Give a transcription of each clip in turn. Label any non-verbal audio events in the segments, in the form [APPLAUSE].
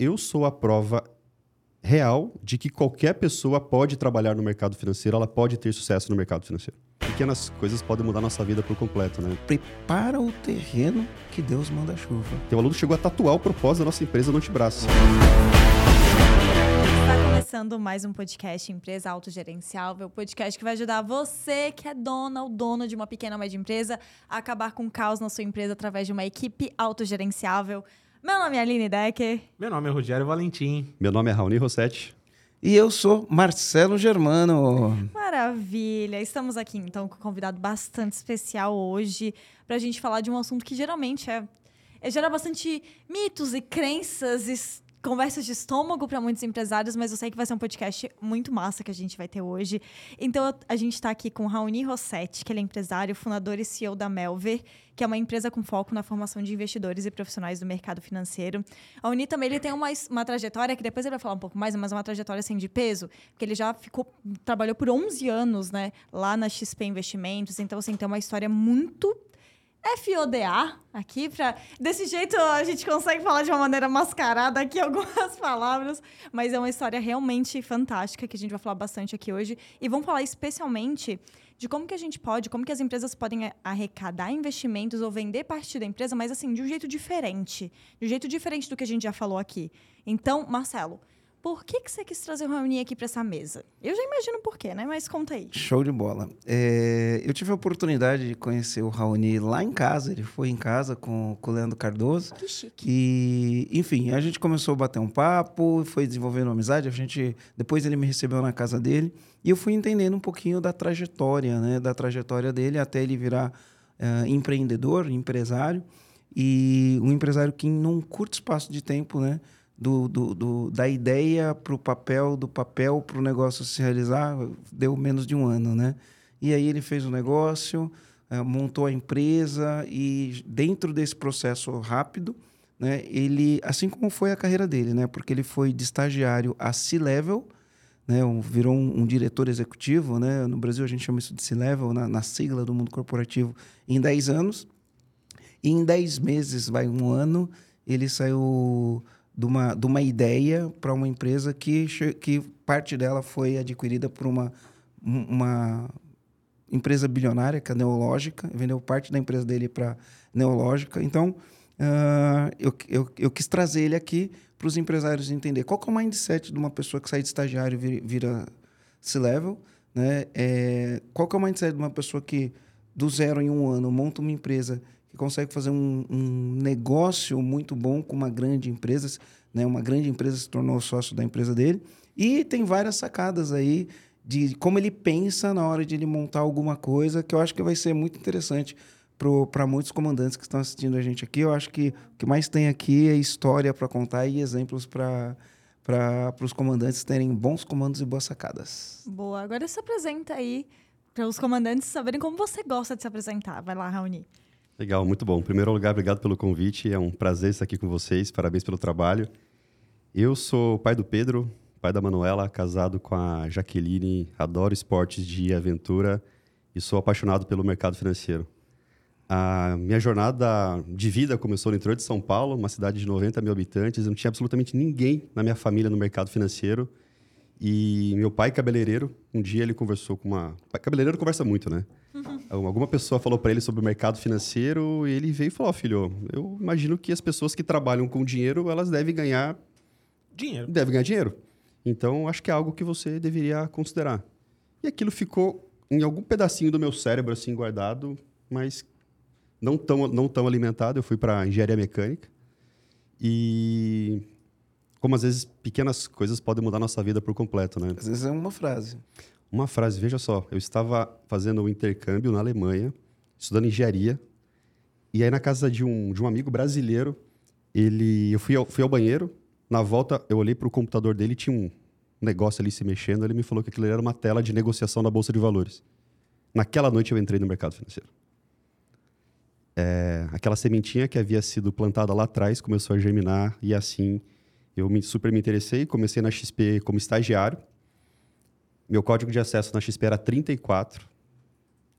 eu sou a prova real de que qualquer pessoa pode trabalhar no mercado financeiro, ela pode ter sucesso no mercado financeiro. Pequenas coisas podem mudar nossa vida por completo, né? Prepara o terreno que Deus manda chuva. Tem um aluno que chegou a tatuar o propósito da nossa empresa no antebraço. Está começando mais um podcast Empresa Autogerenciável, podcast que vai ajudar você que é dona ou dono de uma pequena ou média empresa a acabar com o caos na sua empresa através de uma equipe autogerenciável. Meu nome é Aline Decker. Meu nome é Rogério Valentim. Meu nome é Raoni Rossetti. E eu sou Marcelo Germano. Maravilha! Estamos aqui então com um convidado bastante especial hoje para a gente falar de um assunto que geralmente é, é gera bastante mitos e crenças e conversas de estômago para muitos empresários, mas eu sei que vai ser um podcast muito massa que a gente vai ter hoje. Então, a gente está aqui com Raoni Rossetti, que ele é empresário, fundador e CEO da Melver, que é uma empresa com foco na formação de investidores e profissionais do mercado financeiro. A Uni também ele tem uma, uma trajetória, que depois ele vai falar um pouco mais, mas uma trajetória assim de peso, porque ele já ficou, trabalhou por 11 anos, né, lá na XP Investimentos, então assim, tem uma história muito FODA aqui para desse jeito a gente consegue falar de uma maneira mascarada aqui [LAUGHS] algumas palavras, mas é uma história realmente fantástica que a gente vai falar bastante aqui hoje e vamos falar especialmente de como que a gente pode, como que as empresas podem arrecadar investimentos ou vender parte da empresa, mas assim, de um jeito diferente, de um jeito diferente do que a gente já falou aqui. Então, Marcelo, por que, que você quis trazer o Raoni aqui para essa mesa? Eu já imagino por quê, né? Mas conta aí. Show de bola. É, eu tive a oportunidade de conhecer o Raoni lá em casa. Ele foi em casa com, com o Leandro Cardoso. Que chique. E, enfim, a gente começou a bater um papo, foi desenvolvendo uma amizade. A gente, depois ele me recebeu na casa dele e eu fui entendendo um pouquinho da trajetória, né? Da trajetória dele até ele virar uh, empreendedor, empresário. E um empresário que, num curto espaço de tempo, né? Do, do, do, da ideia para o papel, do papel para o negócio se realizar, deu menos de um ano, né? E aí ele fez o negócio, uh, montou a empresa e dentro desse processo rápido, né? Ele, assim como foi a carreira dele, né? Porque ele foi de estagiário a C-level, né? Virou um, um, diretor executivo, né? No Brasil a gente chama isso de C-level, na, na sigla do mundo corporativo, em 10 anos. E em 10 meses, vai um ano, ele saiu de uma, de uma ideia para uma empresa que, que parte dela foi adquirida por uma, uma empresa bilionária, que é a Neológica, vendeu parte da empresa dele para Neológica. Então, uh, eu, eu, eu quis trazer ele aqui para os empresários entender qual é o mindset de uma pessoa que sai de estagiário e vira, C-level, né? É, qual é o mindset de uma pessoa que do zero em um ano monta uma empresa que consegue fazer um, um negócio muito bom com uma grande empresa, né? Uma grande empresa se tornou sócio da empresa dele e tem várias sacadas aí de como ele pensa na hora de ele montar alguma coisa que eu acho que vai ser muito interessante para muitos comandantes que estão assistindo a gente aqui. Eu acho que o que mais tem aqui é história para contar e exemplos para os comandantes terem bons comandos e boas sacadas. Boa. Agora se apresenta aí para os comandantes saberem como você gosta de se apresentar. Vai lá, Raoni. Legal, muito bom. Em primeiro lugar, obrigado pelo convite. É um prazer estar aqui com vocês. Parabéns pelo trabalho. Eu sou pai do Pedro, pai da Manuela, casado com a Jaqueline. Adoro esportes de aventura e sou apaixonado pelo mercado financeiro. A minha jornada de vida começou no interior de São Paulo, uma cidade de 90 mil habitantes. Eu não tinha absolutamente ninguém na minha família no mercado financeiro. E meu pai, cabeleireiro, um dia ele conversou com uma. Cabeleireiro conversa muito, né? [LAUGHS] Alguma pessoa falou para ele sobre o mercado financeiro e ele veio e falou: oh, filho, eu imagino que as pessoas que trabalham com dinheiro elas devem ganhar dinheiro. Devem ganhar dinheiro. Então acho que é algo que você deveria considerar. E aquilo ficou em algum pedacinho do meu cérebro assim guardado, mas não tão não tão alimentado. Eu fui para engenharia mecânica e como às vezes pequenas coisas podem mudar nossa vida por completo, né? Às vezes é uma frase. Uma frase, veja só, eu estava fazendo um intercâmbio na Alemanha, estudando engenharia, e aí na casa de um, de um amigo brasileiro, ele, eu fui ao, fui ao banheiro, na volta eu olhei para o computador dele, tinha um negócio ali se mexendo, ele me falou que aquilo era uma tela de negociação da Bolsa de Valores. Naquela noite eu entrei no mercado financeiro. É, aquela sementinha que havia sido plantada lá atrás começou a germinar e assim eu me, super me interessei, comecei na XP como estagiário. Meu código de acesso na XP era 34.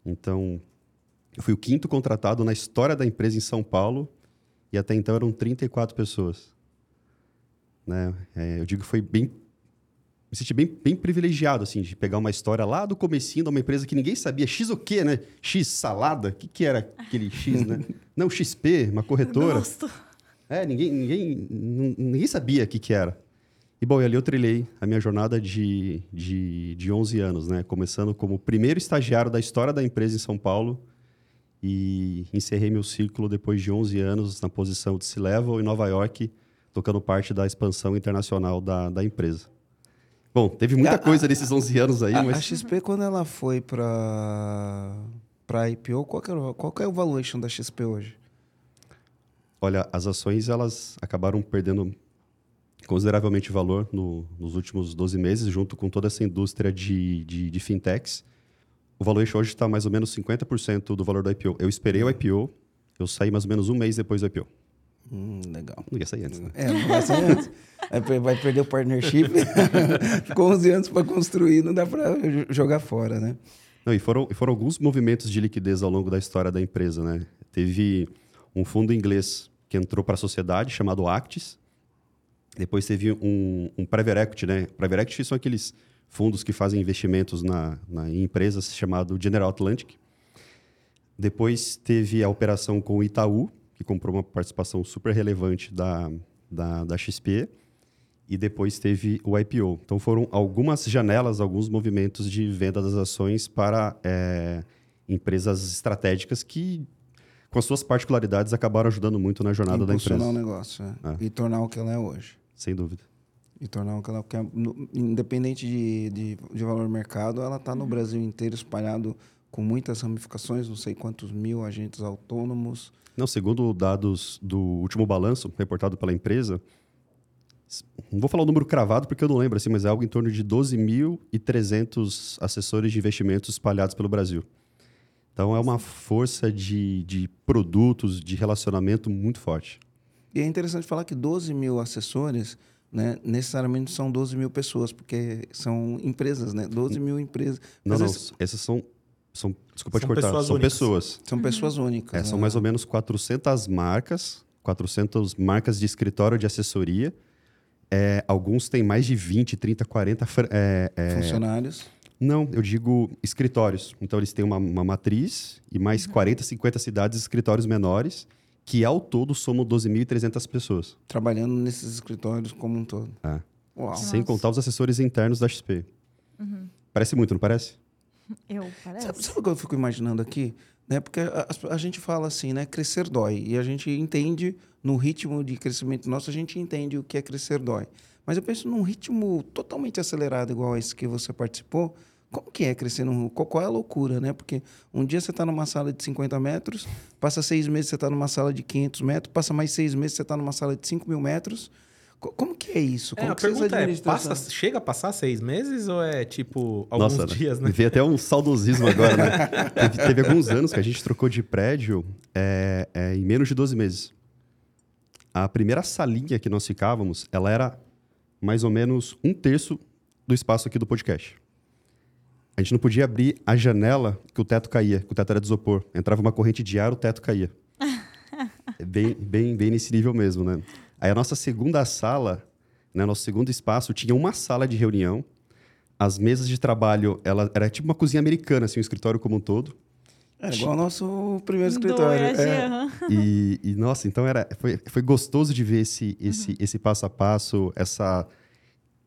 Então, eu fui o quinto contratado na história da empresa em São Paulo e até então eram 34 pessoas. né? É, eu digo que foi bem me senti bem, bem privilegiado, assim, de pegar uma história lá do comecinho de uma empresa que ninguém sabia. X o quê, né? X salada? O que, que era aquele X, né? [LAUGHS] Não, XP, uma corretora. Gosto. É, ninguém, ninguém, ninguém sabia o que, que era. E, bom, e ali eu trilhei a minha jornada de, de, de 11 anos, né? Começando como primeiro estagiário da história da empresa em São Paulo e encerrei meu ciclo depois de 11 anos na posição de C-Level em Nova York, tocando parte da expansão internacional da, da empresa. Bom, teve muita A- coisa nesses 11 anos aí, A, a mas... XP, quando ela foi para para IPO, qual que, o- qual que é o valuation da XP hoje? Olha, as ações elas acabaram perdendo consideravelmente valor no- nos últimos 12 meses, junto com toda essa indústria de, de, de fintechs. O valuation hoje está mais ou menos 50% do valor do IPO. Eu esperei o IPO, eu saí mais ou menos um mês depois do IPO. Hum, legal. Não ia sair antes, né? É, não vai ser antes. Vai per- Vai perder o partnership. [LAUGHS] Ficou 11 anos para construir, não dá para jogar fora, né? Não, e foram, foram alguns movimentos de liquidez ao longo da história da empresa, né? Teve um fundo inglês que entrou para a sociedade, chamado Actis. Depois teve um, um private equity, né? Private equity são aqueles fundos que fazem investimentos na, na, em empresas, chamado General Atlantic. Depois teve a operação com o Itaú, que comprou uma participação super relevante da, da, da XP. E depois teve o IPO. Então foram algumas janelas, alguns movimentos de venda das ações para eh, empresas estratégicas que, com as suas particularidades, acabaram ajudando muito na jornada da Impulsionar empresa. o negócio. é. É. E tornar o que ela é hoje. Sem dúvida. E tornar o que ela é. Independente de, de, de valor de mercado, ela está no Brasil inteiro espalhado com muitas ramificações, não sei quantos mil agentes autônomos. Não, segundo dados do último balanço reportado pela empresa, não vou falar o número cravado porque eu não lembro, assim, mas é algo em torno de 12.300 assessores de investimentos espalhados pelo Brasil. Então é uma força de, de produtos, de relacionamento muito forte. E é interessante falar que 12 mil assessores, né, necessariamente são 12 mil pessoas, porque são empresas, né? 12 mil empresas. Não, não, vezes essas são, são desculpa te São cortar, pessoas são únicas. pessoas. São pessoas únicas. É, são né? mais ou menos 400 marcas, 400 marcas de escritório de assessoria. É, alguns têm mais de 20, 30, 40 fran- é, é, funcionários. Não, eu digo escritórios. Então, eles têm uma, uma matriz e mais 40, 50 cidades e escritórios menores, que ao todo somam 12.300 pessoas. trabalhando nesses escritórios como um todo. É. Uau. Sem Nossa. contar os assessores internos da XP. Parece muito, não parece? [LAUGHS] Eu, parece. Sabe, sabe o que eu fico imaginando aqui? Né? Porque a, a- a gente fala assim, né? Crescer dói. E a gente entende, no ritmo de crescimento nosso, a gente entende o que é crescer dói. Mas eu penso num ritmo totalmente acelerado, igual esse que você participou. Como que é crescer num... Qual, qual é a loucura, né? Porque um dia você está numa sala de 50 metros, passa seis meses você está numa sala de 500 metros, passa mais seis meses você está numa sala de 5 mil metros. Co- Como que é isso? É, Como a que vocês pergunta é, passa, essa- chega a passar seis meses ou é tipo alguns Nossa, dias, né? né? Me veio até um saudosismo agora, né? [LAUGHS] teve, teve alguns anos que a gente trocou de prédio é, é, em menos de 12 meses. A primeira salinha que nós ficávamos, ela era mais ou menos um terço do espaço aqui do podcast. A gente não podia abrir a janela que o teto caía, que o teto era de isopor. Entrava uma corrente de ar, o teto caía. É [LAUGHS] bem, bem, bem nesse nível mesmo, né? Aí a nossa segunda sala, né, nosso segundo espaço, tinha uma sala de reunião. As mesas de trabalho, ela era tipo uma cozinha americana, assim, o escritório como um todo. Era igual ao nosso primeiro Do escritório. EAG, É. E, e, nossa, então era, foi, foi gostoso de ver esse, esse, esse passo a passo, essa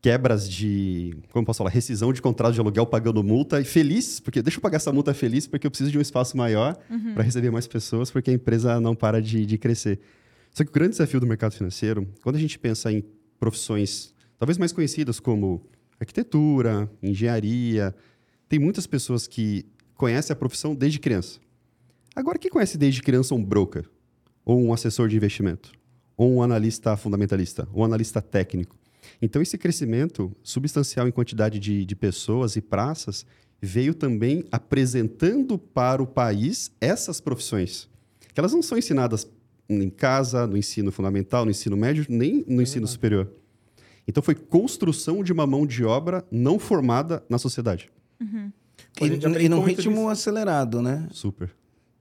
quebras de, como posso falar, rescisão de contrato de aluguel pagando multa e feliz, porque deixa eu pagar essa multa feliz porque eu preciso de um espaço maior para receber mais pessoas, porque a empresa não para de, de crescer. Só que o grande desafio do mercado financeiro, quando a gente pensa em profissões talvez mais conhecidas como arquitetura, engenharia, tem muitas pessoas que conhecem a profissão desde criança. Agora, quem conhece desde criança um broker? Ou um assessor de investimento? Ou um analista fundamentalista? Ou um analista técnico? Então, esse crescimento substancial em quantidade de, de pessoas e praças veio também apresentando para o país essas profissões. Que elas não são ensinadas em casa, no ensino fundamental, no ensino médio, nem no ensino superior. Então, foi construção de uma mão de obra não formada na sociedade. Gente E, e num ritmo disso. acelerado, né? Super.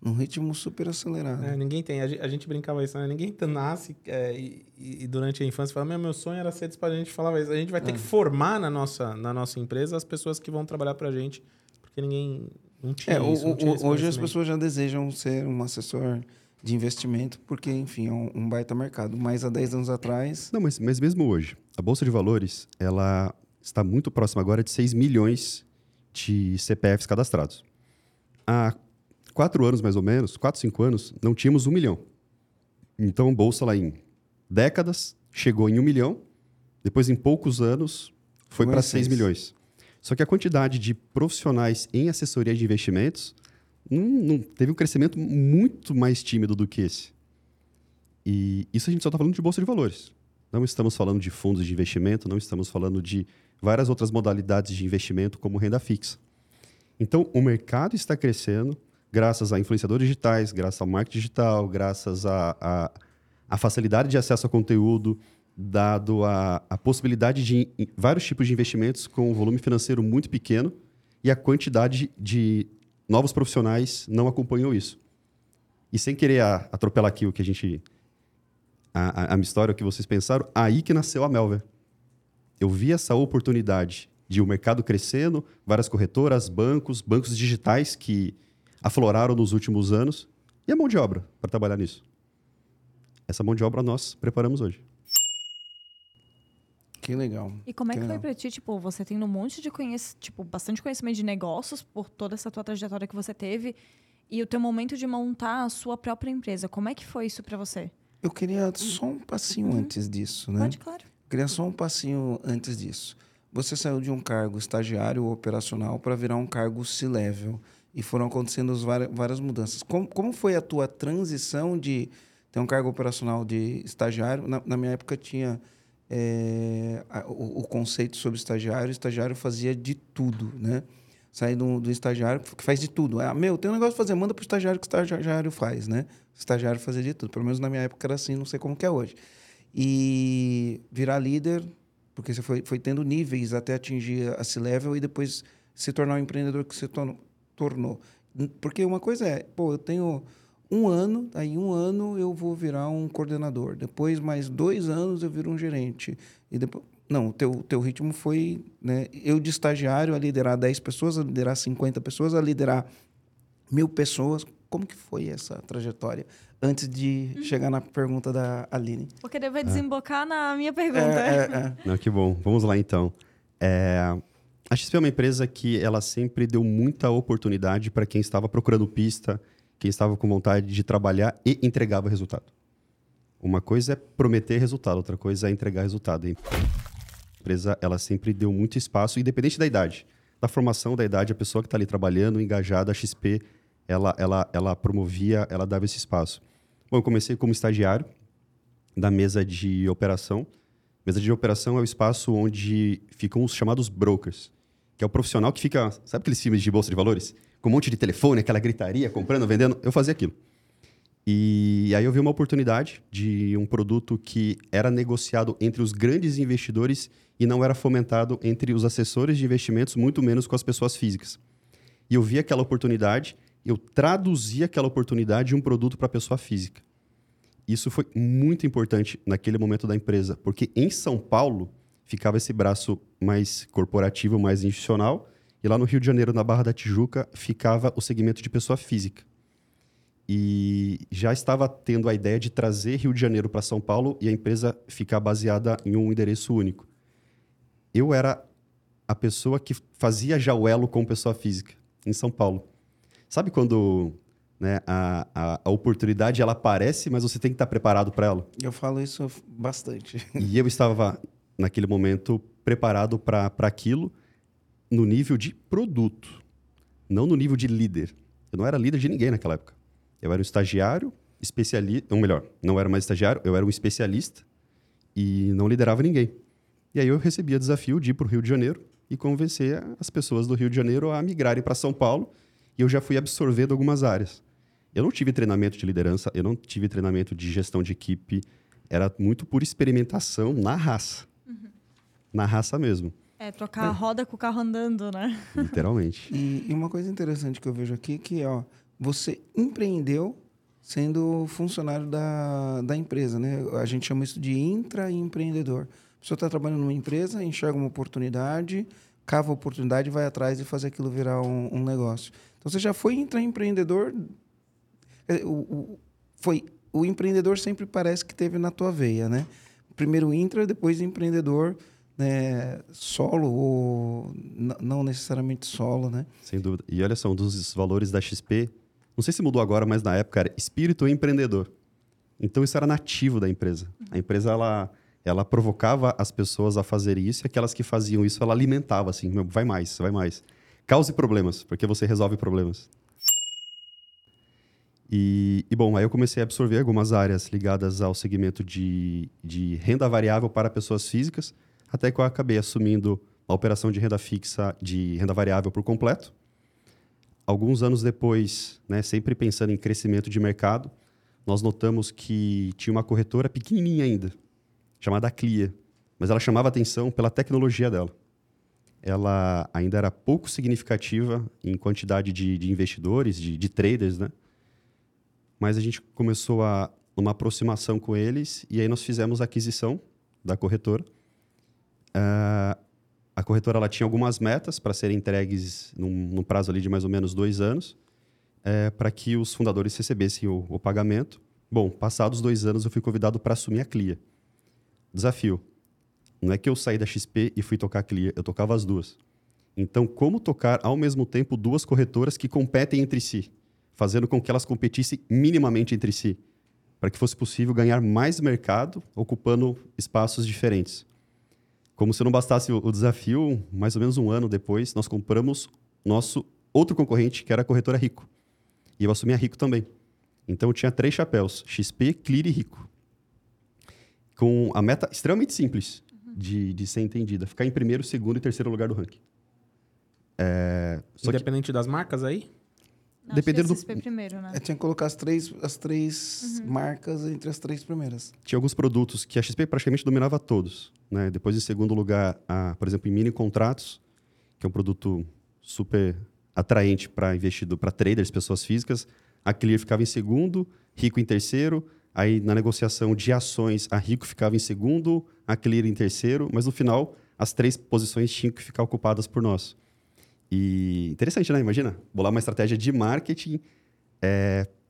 Num ritmo super acelerado. É, ninguém tem. A gente, a gente brincava isso, né? Ninguém nasce é, e, e durante a infância fala, meu, meu sonho era ser despachante. A gente falava isso. A gente vai ter É. que formar na nossa, na nossa empresa as pessoas que vão trabalhar pra gente, porque ninguém não tinha É, isso. não o- tinha esse hoje as pessoas já desejam ser um assessor de investimento, porque, enfim, é um, um baita mercado. Mas há 10 anos atrás, Não, mas, mas mesmo hoje, a Bolsa de Valores, ela está muito próxima agora de 6 milhões de CPFs cadastrados. Há quatro anos, mais ou menos, quatro, cinco anos, não tínhamos um milhão. Então, Bolsa lá em décadas chegou em um milhão, depois em poucos anos foi para em 6 seis. milhões. Só que a quantidade de profissionais em assessoria de investimentos não, não- teve um crescimento muito mais tímido do que esse. E isso a gente só está falando de bolsa de valores. Não estamos falando de fundos de investimento, não estamos falando de várias outras modalidades de investimento, como renda fixa. Então, o mercado está crescendo graças a influenciadores digitais, graças ao marketing digital, graças à a, a, facilidade de acesso a conteúdo, dado a, a possibilidade de in- vários tipos de investimentos com um volume financeiro muito pequeno e a quantidade de novos profissionais não acompanhou isso. E sem querer a- atropelar aqui o que a gente a, a, a minha história, o que vocês pensaram, aí que nasceu a Melver. Eu vi essa oportunidade de o mercado crescendo, várias corretoras, bancos, bancos digitais que afloraram nos últimos anos, e a mão de obra para trabalhar nisso. Essa mão de obra nós preparamos hoje. que legal. E como é que foi legal. pra ti, tipo, você tendo um monte de conhecimento, tipo, bastante conhecimento de negócios por toda essa tua trajetória que você teve e o teu momento de montar a sua própria empresa. Como é que foi isso pra você? Eu queria só um passinho Uhum. antes disso, né? Pode, claro. Eu queria só um passinho antes disso. Você saiu de um cargo estagiário ou operacional para virar um cargo C-level e foram acontecendo várias mudanças. Como, como foi a tua transição de ter um cargo operacional de estagiário? Na, na minha época tinha é, a- o, o conceito sobre estagiário. O estagiário fazia de tudo, né? Sair do, do estagiário que faz de tudo. Ah, meu, tem um negócio pra fazer, manda pro estagiário que o estagiário faz, né? O estagiário fazia de tudo. Pelo menos na minha época era assim, não sei como que é hoje. E virar líder, porque você foi, foi tendo níveis até atingir a C-level e depois se tornar o empreendedor que você tornou- tornou. Porque uma coisa é, pô, eu tenho um ano, aí um ano eu vou virar um coordenador. Depois, mais dois anos, eu viro um gerente. E depois... Não, o teu, teu ritmo foi, né? Eu de estagiário a liderar 10 pessoas, a liderar 50 pessoas, a liderar mil pessoas. Como que foi essa trajetória? Antes de chegar na pergunta da Aline. Porque deve desembocar na minha pergunta. É, é, é. Não, que bom. Vamos lá, então. É, A XP é uma empresa que ela sempre deu muita oportunidade para quem estava procurando pista, quem estava com vontade de trabalhar e entregava resultado. Uma coisa é prometer resultado, outra coisa é entregar resultado. A empresa ela sempre deu muito espaço, independente da idade. Da formação da idade, a pessoa que está ali trabalhando, engajada, a XP, ela, ela, ela promovia, ela dava esse espaço. Bom, eu comecei como estagiário da mesa de operação. Mesa de operação é o espaço onde ficam os chamados brokers, que é o profissional que fica, sabe aqueles filmes de bolsa de valores? Com um monte de telefone, aquela gritaria, comprando, vendendo. Eu fazia aquilo. E aí eu vi uma oportunidade de um produto que era negociado entre os grandes investidores e não era fomentado entre os assessores de investimentos, muito menos com as pessoas físicas. E eu vi aquela oportunidade, eu traduzi aquela oportunidade em um produto para a pessoa física. Isso foi muito importante naquele momento da empresa, porque em São Paulo ficava esse braço mais corporativo, mais institucional, e lá no Rio de Janeiro, na Barra da Tijuca, ficava o segmento de pessoa física. E já estava tendo a ideia de trazer Rio de Janeiro para São Paulo e a empresa ficar baseada em um endereço único. Eu era a pessoa que fazia já o elo com pessoa física em São Paulo. Sabe quando né, a, a, a oportunidade ela aparece, mas você tem que estar preparado para ela? Eu falo isso bastante. [LAUGHS] E eu estava, naquele momento, preparado para aquilo no nível de produto, não no nível de líder. Eu não era líder de ninguém naquela época. Eu era um estagiário, especialista, ou melhor, não era mais estagiário, eu era um especialista e não liderava ninguém. E aí eu recebia desafio de ir para o Rio de Janeiro e convencer as pessoas do Rio de Janeiro a migrarem para São Paulo e eu já fui absorvendo algumas áreas. Eu não tive treinamento de liderança, eu não tive treinamento de gestão de equipe, era muito por experimentação na raça. Na raça mesmo, É, trocar a roda com o carro andando, né? literalmente. E, e uma coisa interessante que eu vejo aqui que, ó, você empreendeu sendo funcionário da, da empresa, né? A gente chama isso de intraempreendedor. A pessoa está trabalhando numa empresa, enxerga uma oportunidade, cava a oportunidade e vai atrás de fazer aquilo virar um, um negócio. Então, você já foi intraempreendedor... O, o, foi, o empreendedor sempre parece que teve na tua veia, né? Primeiro intra, depois empreendedor né, solo ou não necessariamente solo, né? Sem dúvida. E olha só, um dos valores da XP, não sei se mudou agora, mas na época era espírito empreendedor. Então isso era nativo da empresa. A empresa ela ela provocava as pessoas a fazerem isso e aquelas que faziam isso ela alimentava assim, "Meu, vai mais, vai mais. Cause problemas, porque você resolve problemas. E, e, bom, aí eu comecei a absorver algumas áreas ligadas ao segmento de, de renda variável para pessoas físicas, até que eu acabei assumindo a operação de renda fixa, de renda variável por completo. Alguns anos depois, né, sempre pensando em crescimento de mercado, nós notamos que tinha uma corretora pequenininha ainda, chamada Clia, mas ela chamava atenção pela tecnologia dela. Ela ainda era pouco significativa em quantidade de, de investidores, de, de traders, né? Mas a gente começou a uma aproximação com eles e aí nós fizemos a aquisição da corretora. Ah, a corretora ela tinha algumas metas para serem entregues num, num prazo ali de mais ou menos dois anos, eh, para que os fundadores recebessem o, o pagamento. Bom, passados dois anos eu fui convidado para assumir a Clia. Desafio. Não é que eu saí da XP e fui tocar a Clia, eu tocava as duas. Então, como tocar ao mesmo tempo duas corretoras que competem entre si, fazendo com que elas competissem minimamente entre si, para que fosse possível ganhar mais mercado ocupando espaços diferentes. Como se não bastasse o, o desafio, mais ou menos um ano depois, nós compramos nosso outro concorrente, que era a corretora Rico. E eu assumi a Rico também. Então eu tinha três chapéus: XP, Clear e Rico. Com a meta extremamente simples de, de ser entendida: ficar em primeiro, segundo e terceiro lugar do ranking. É, só que, Independente das marcas aí? Não, Dependendo do- primeiro, né? É, tinha que colocar as três, as três marcas entre as três primeiras. tinha alguns produtos que a XP praticamente dominava todos. Né? Depois, em segundo lugar, a, por exemplo, em mini contratos, que é um produto super atraente para investidor, para traders, pessoas físicas. A Clear ficava em segundo, Rico em terceiro. Aí, na negociação de ações, a Rico ficava em segundo, a Clear em terceiro. Mas, no final, as três posições tinham que ficar ocupadas por nós. E interessante, né? Imagina, bolar uma estratégia de marketing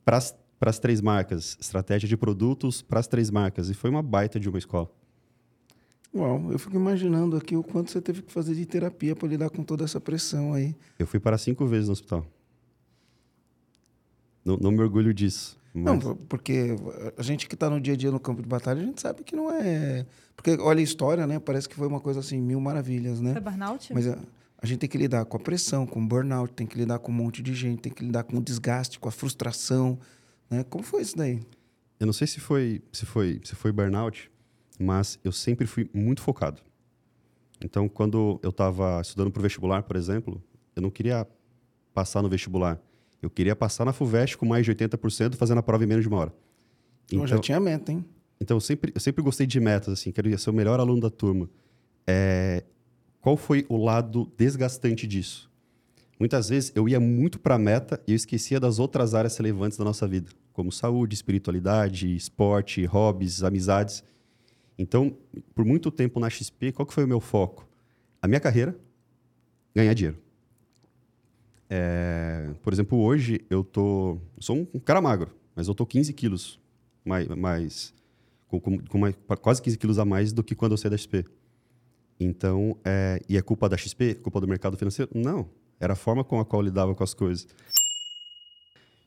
para as três marcas, estratégia de produtos para as três marcas. E foi uma baita de uma escola. Uau, eu fico imaginando aqui o quanto você teve que fazer de terapia para lidar com toda essa pressão aí. Eu fui para cinco vezes no hospital. Não, não me orgulho disso. Não, Mas por- porque a gente que está no dia a dia no campo de batalha, a gente sabe que não é. Porque olha a história, né? Parece que foi uma coisa assim, mil maravilhas, né? Foi burnout? Mas a, a gente tem que lidar com a pressão, com o burnout, tem que lidar com um monte de gente, tem que lidar com o desgaste, com a frustração. Né? Como foi isso daí? eu não sei se foi, se foi, se foi burnout, mas eu sempre fui muito focado. Então, quando eu estava estudando para o vestibular, por exemplo, eu não queria passar no vestibular. Eu queria passar na FUVEST com mais de 80%, fazendo a prova em menos de uma hora. Então, já tinha meta, hein? Então, eu sempre, eu sempre gostei de metas, assim, quero ser o melhor aluno da turma. É, qual foi o lado desgastante disso? Muitas vezes eu ia muito para a meta e eu esquecia das outras áreas relevantes da nossa vida, como saúde, espiritualidade, esporte, hobbies, amizades. Então, por muito tempo na XP, qual que foi o meu foco? A minha carreira, ganhar dinheiro. É, por exemplo, hoje eu tô, sou um cara magro, mas eu tô 15 quilos mais, mais com, com, com mais- quase 15 quilos a mais do que quando eu saí da XP. Então, é, e é culpa da XP? Culpa do mercado financeiro? Não. Era a forma com a qual eu lidava com as coisas.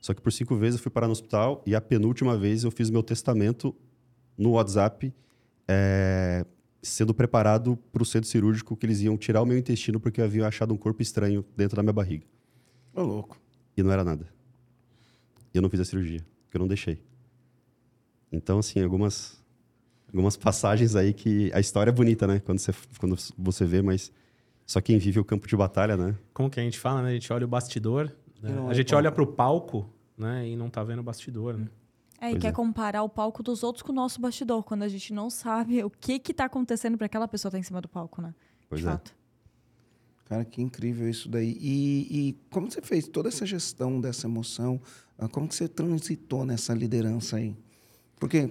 Só que por cinco vezes eu fui parar no hospital e a penúltima vez eu fiz meu testamento no WhatsApp, é, sendo preparado para o centro cirúrgico que eles iam tirar o meu intestino porque haviam achado um corpo estranho dentro da minha barriga. Ô, louco. E não era nada. Eu não fiz a cirurgia, porque eu não deixei. Então, assim, algumas, algumas passagens aí que a história é bonita, né? Quando você, quando você vê, mas só quem vive o campo de batalha, né? Como que a gente fala, né? A gente olha o bastidor, né? A gente palco. olha pro palco, né? E não tá vendo o bastidor, né? É, e Pois quer é. comparar o palco dos outros com o nosso bastidor, quando a gente não sabe o que que tá acontecendo para aquela pessoa estar em cima do palco, né? Pois De é. fato. Cara, que incrível isso daí. E, e como você fez toda essa gestão dessa emoção? ah, Como que você transitou nessa liderança aí? Porque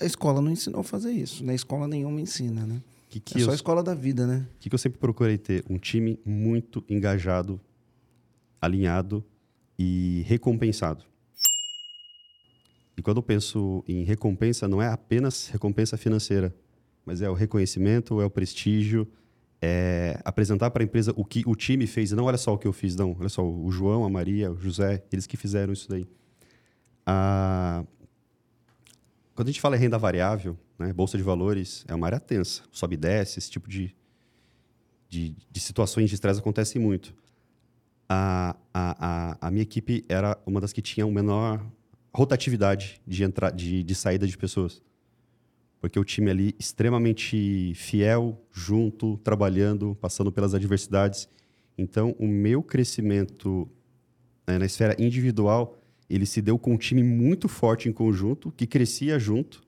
a escola não ensinou a fazer isso. Na escola nenhuma ensina, né? Que que é eu só a escola da vida, né? O que, que eu sempre procurei ter? Um time muito engajado, alinhado e recompensado. E quando eu penso em recompensa, não é apenas recompensa financeira, mas é o reconhecimento, é o prestígio, é apresentar para a empresa o que o time fez, não olha só o que eu fiz, não. Olha só, o João, a Maria, o José, eles que fizeram isso daí. Quando a gente fala em renda variável, né, bolsa de valores é uma área tensa, sobe e desce, esse tipo de, de, de situações de estresse acontecem muito. A, a, a, a minha equipe era uma das que tinha o menor rotatividade de, entra, de, de saída de pessoas. Porque o time ali extremamente fiel, junto, trabalhando, passando pelas adversidades. Então, o meu crescimento né, na esfera individual, ele se deu com um time muito forte em conjunto, que crescia junto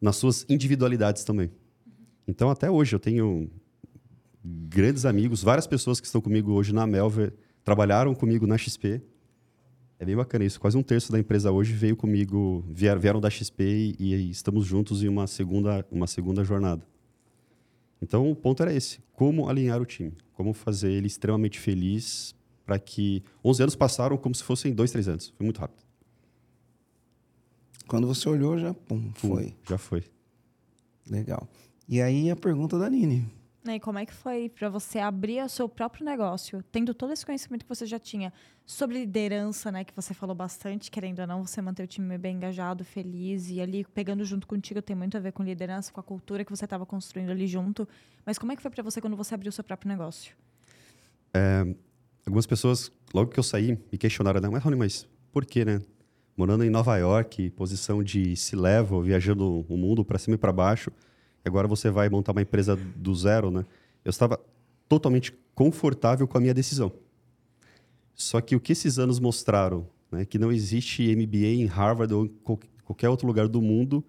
nas suas individualidades também. Então, até hoje, eu tenho grandes amigos, várias pessoas que estão comigo hoje na Melver, trabalharam comigo na XP. É bem bacana isso. Quase um terço da empresa hoje veio comigo, vieram, vieram da XP e, e estamos juntos em uma segunda, uma segunda jornada. Então, o ponto era esse: como alinhar o time, como fazer ele extremamente feliz para que 11 anos passaram como se fossem dois, três anos. Foi muito rápido. Quando você olhou, já pum, Pum, foi. Já foi. Legal. E aí a pergunta da Nini. E como é que foi para você abrir o seu próprio negócio, tendo todo esse conhecimento que você já tinha sobre liderança, né, que você falou bastante, querendo ou não, você manter o time bem engajado, feliz e ali pegando junto contigo tem muito a ver com liderança, com a cultura que você estava construindo ali junto. Mas como é que foi para você quando você abriu o seu próprio negócio? Algumas pessoas, logo que eu saí, me questionaram, né? Mas, Rony, mas por quê, né? Morando em Nova York, posição de C-level, viajando o mundo para cima e para baixo, agora você vai montar uma empresa do zero, né? Eu estava totalmente confortável com a minha decisão. Só que o que esses anos mostraram, né? Que não existe MBA em Harvard ou em qual- qualquer outro lugar do mundo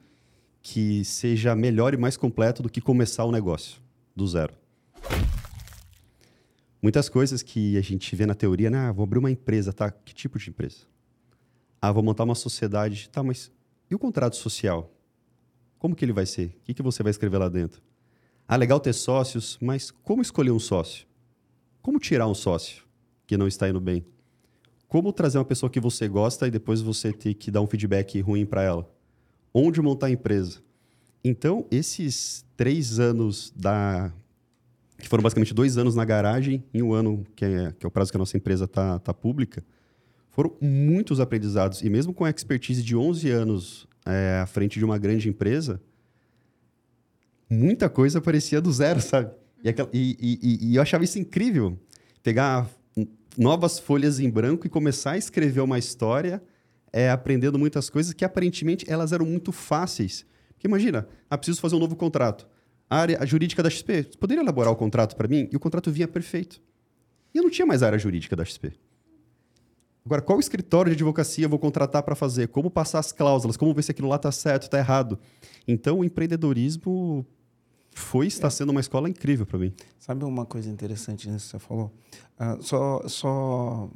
que seja melhor e mais completo do que começar o negócio do zero. Muitas coisas que a gente vê na teoria, né? Ah, vou abrir uma empresa, tá? Que tipo de empresa? Ah, vou montar uma sociedade, tá? Mas e o contrato social? Como que ele vai ser? O que, que você vai escrever lá dentro? Ah, legal ter sócios, mas como escolher um sócio? Como tirar um sócio que não está indo bem? Como trazer uma pessoa que você gosta e depois você ter que dar um feedback ruim para ela? Onde montar a empresa? Então, esses três anos da que foram basicamente dois anos na garagem e um ano, que é, que é o prazo que a nossa empresa está tá pública, foram muitos aprendizados. E mesmo com a expertise de 11 anos é, à frente de uma grande empresa, muita coisa parecia do zero, [LAUGHS] sabe? E, aquela- e- e- e- eu achava isso incrível. Pegar novas folhas em branco e começar a escrever uma história, é, aprendendo muitas coisas que aparentemente elas eram muito fáceis. Porque imagina, ah, preciso fazer um novo contrato. A área jurídica da XP, você poderia elaborar o contrato para mim? E o contrato vinha perfeito. E eu não tinha mais área jurídica da XP. Agora, qual escritório de advocacia eu vou contratar para fazer? Como passar as cláusulas? Como ver se aquilo lá está certo, está errado? Então, o empreendedorismo foi, está sendo uma escola incrível para mim. Sabe uma coisa interessante nisso que você falou? Ah, só, só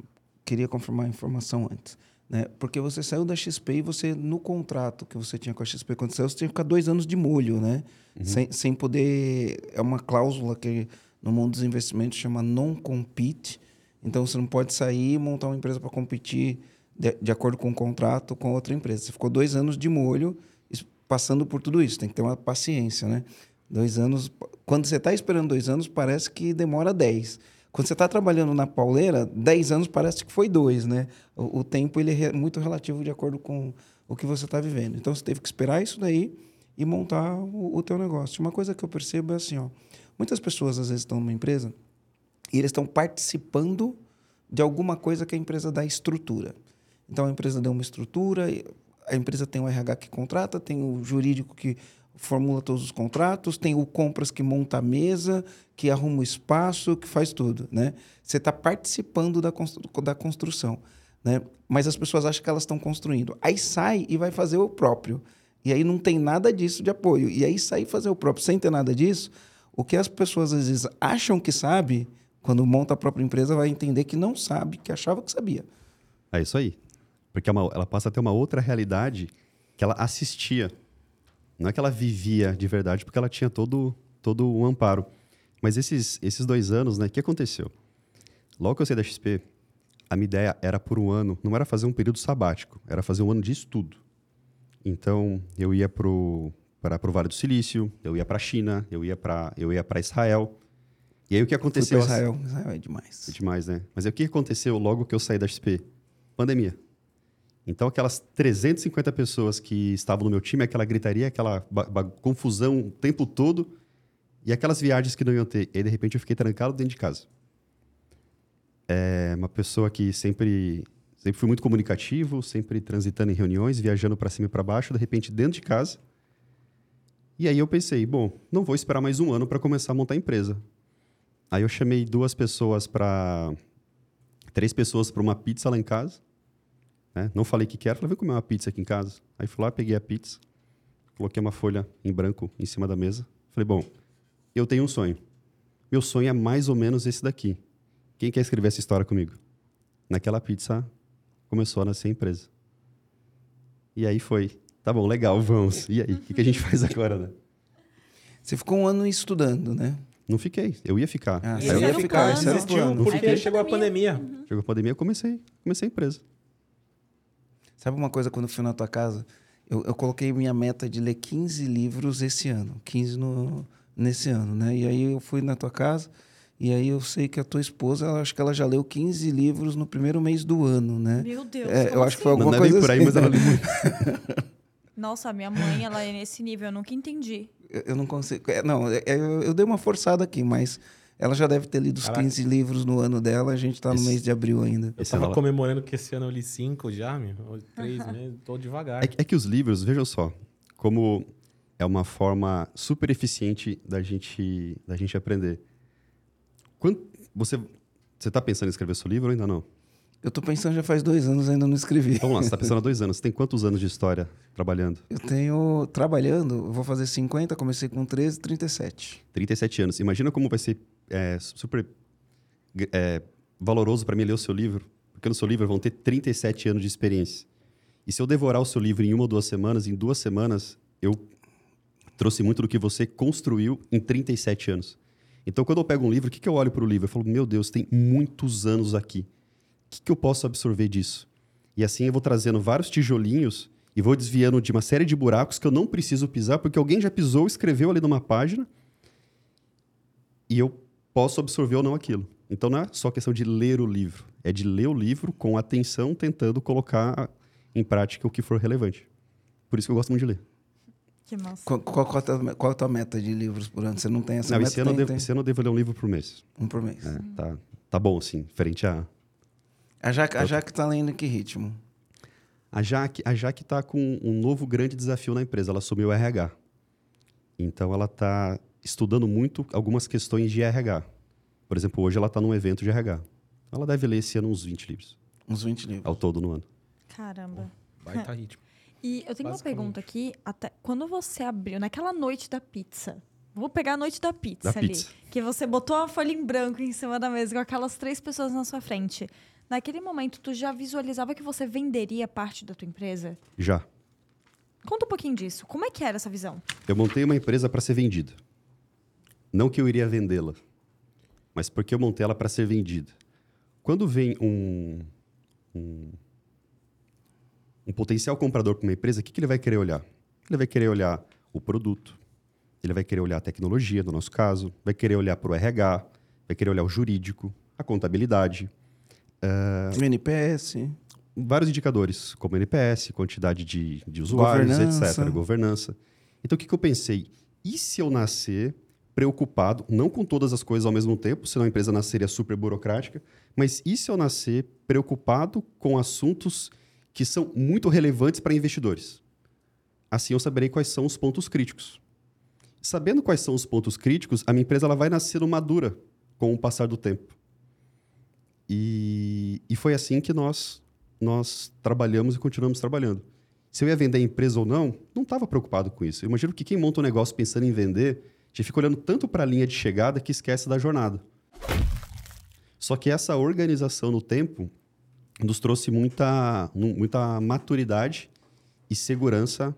queria confirmar a informação antes. Né? Porque você saiu da XP e você, no contrato que você tinha com a XP, quando saiu, você tinha que ficar dois anos de molho, né? Sem, sem poder. É uma cláusula que no mundo dos investimentos chama non-compete. Então você não pode sair e montar uma empresa para competir de, de acordo com o contrato com outra empresa. Você ficou dois anos de molho passando por tudo isso. Tem que ter uma paciência, né? Dois anos. Quando você está esperando dois anos, parece que demora dez. Quando você está trabalhando na pauleira, dez anos parece que foi dois, né? O, o tempo ele é muito relativo de acordo com o que você está vivendo. Então você teve que esperar isso daí e montar o, o teu negócio. Uma coisa que eu percebo é assim, ó. Muitas pessoas às vezes estão numa empresa e eles estão participando de alguma coisa que a empresa dá estrutura. Então a empresa deu uma estrutura, a empresa tem o RH que contrata, tem o jurídico que formula todos os contratos, tem o compras que monta a mesa, que arruma o espaço, que faz tudo, né? Você está participando da, constru da construção, né? Mas as pessoas acham que elas estão construindo. Aí sai e vai fazer o próprio. E aí não tem nada disso de apoio. E aí sair fazer o próprio sem ter nada disso, O que as pessoas às vezes acham que sabe, quando monta a própria empresa, vai entender que não sabe, que achava que sabia. É isso aí. Porque é ela passa a ter uma outra realidade que ela assistia. Não é que ela vivia de verdade, porque ela tinha todo, todo um amparo. Mas esses, esses dois anos, né? O que aconteceu? Logo que eu saí da XP, a minha ideia era por um ano, não era fazer um período sabático, era fazer um ano de estudo. Então, eu ia para o Vale do Silício, eu ia para a China, eu ia para Israel. E aí o que aconteceu? Israel. Israel é demais. É demais, né? Mas aí o que aconteceu logo que eu saí da XP? Pandemia. Então, aquelas 350 pessoas que estavam no meu time, aquela gritaria, aquela confusão o tempo todo, e aquelas viagens que não iam ter. E aí, de repente, eu fiquei trancado dentro de casa. É uma pessoa que sempre, sempre fui muito comunicativo, sempre transitando em reuniões, viajando para cima e para baixo, de repente, dentro de casa. E aí eu pensei, bom, não vou esperar mais um ano para começar a montar a empresa. Aí eu chamei duas pessoas para. Três pessoas para uma pizza lá em casa. né? Não falei que que era, falei, vem comer uma pizza aqui em casa. Aí fui lá, peguei a pizza, coloquei uma folha em branco em cima da mesa. Falei, bom, eu tenho um sonho. Meu sonho é mais ou menos esse daqui. Quem quer escrever essa história comigo? Naquela pizza começou a nascer a empresa. E aí foi. Tá bom, legal, vamos. E aí, o que, que a gente faz agora, né? Você ficou um ano estudando, né? Não fiquei, eu ia ficar. Ah, eu ia ficar, plano. esse era o plano. porque chegou a pandemia. pandemia. Chegou a pandemia, eu comecei, comecei a empresa. Sabe uma coisa, quando eu fui na tua casa, eu, eu coloquei minha meta de ler 15 livros esse ano. 15 no, nesse ano, né? E aí eu fui na tua casa, e aí eu sei que a tua esposa, ela, acho que ela já leu 15 livros no primeiro mês do ano, né? Meu Deus. É, eu acho que foi assim? Não, alguma não é bem coisa por aí, assim, mas ela né? lê muito. [LAUGHS] Nossa, minha mãe, ela é nesse nível, eu nunca entendi. Eu, eu não consigo... é, não, é, eu, eu dei uma forçada aqui, mas ela já deve ter lido os Caraca. 15 livros no ano dela, a gente tá no Esse- mês de abril ainda. Eu Esse tava ela- comemorando que esse ano eu li cinco já, meu. ou Três meses, tô devagar. É, que- é que os livros, vejam só, como é uma forma super eficiente da gente, da gente aprender. Quando você você está pensando em escrever seu livro ou ainda não? Eu tô pensando já faz dois anos, ainda não escrevi. Vamos lá, você está [LAUGHS] pensando há dois anos. Você tem quantos anos de história trabalhando? Eu tenho, trabalhando, vou fazer 50, comecei com 13, 37. 37 anos. Imagina como vai ser é, super é, valoroso para mim ler o seu livro, porque no seu livro vão ter 37 anos de experiência. E se eu devorar o seu livro em uma ou duas semanas, em duas semanas, eu trouxe muito do que você construiu em 37 anos. Então, quando eu pego um livro, o que, que eu olho para o livro? Eu falo, meu Deus, tem muitos anos aqui. O que, que eu posso absorver disso? E assim eu vou trazendo vários tijolinhos e vou desviando de uma série de buracos que eu não preciso pisar, porque alguém já pisou, escreveu ali numa página, e eu posso absorver ou não aquilo. Então não é só questão de ler o livro, é de ler o livro com atenção, tentando colocar em prática o que for relevante. Por isso que eu gosto muito de ler. Que massa. Qual, qual, qual, a tua- qual a tua meta de livros por ano? Você não tem essa não, meta? esse ano, eu Tem- devo, tem. esse ano eu devo ler um livro por mês. Um por mês. É, tá, tá bom, assim, frente a... A Jaque, a Jaque tá lendo que ritmo? A Jaque, a Jaque tá com um novo grande desafio na empresa. Ela assumiu o RH. Então, ela está estudando muito algumas questões de RH. Por exemplo, hoje ela está num evento de RH. Ela deve ler esse ano uns 20 livros, Uns 20 livros. ao todo no ano. Caramba. Baita ritmo. E eu tenho uma pergunta aqui, até quando você abriu, naquela noite da pizza, vou pegar a noite da pizza Da ali, pizza. que você botou a folha em branco em cima da mesa com aquelas três pessoas na sua frente. Naquele momento, tu já visualizava que você venderia parte da tua empresa? Já. Conta um pouquinho disso. Como é que era essa visão? Eu montei uma empresa para ser vendida. Não que eu iria vendê-la, mas porque eu montei ela para ser vendida. Quando vem um, um, um potencial comprador para uma empresa, o que, que ele vai querer olhar? Ele vai querer olhar o produto, ele vai querer olhar a tecnologia, no nosso caso, vai querer olhar para o RH, vai querer olhar o jurídico, a contabilidade, O NPS. vários indicadores, como NPS, quantidade de, de usuários, Governança. etc., governança. Então, o que, que eu pensei? E se eu nascer preocupado, não com todas as coisas ao mesmo tempo, senão a empresa nasceria super burocrática, mas e se eu nascer preocupado com assuntos que são muito relevantes para investidores? Assim eu saberei quais são os pontos críticos. Sabendo quais são os pontos críticos, a minha empresa ela vai nascendo madura com o passar do tempo. E, e foi assim que nós nós trabalhamos e continuamos trabalhando. Se eu ia vender a empresa ou não, não estava preocupado com isso. Eu imagino que quem monta um negócio pensando em vender, gente fica olhando tanto para a linha de chegada que esquece da jornada. Só que essa organização no tempo nos trouxe muita, muita maturidade e segurança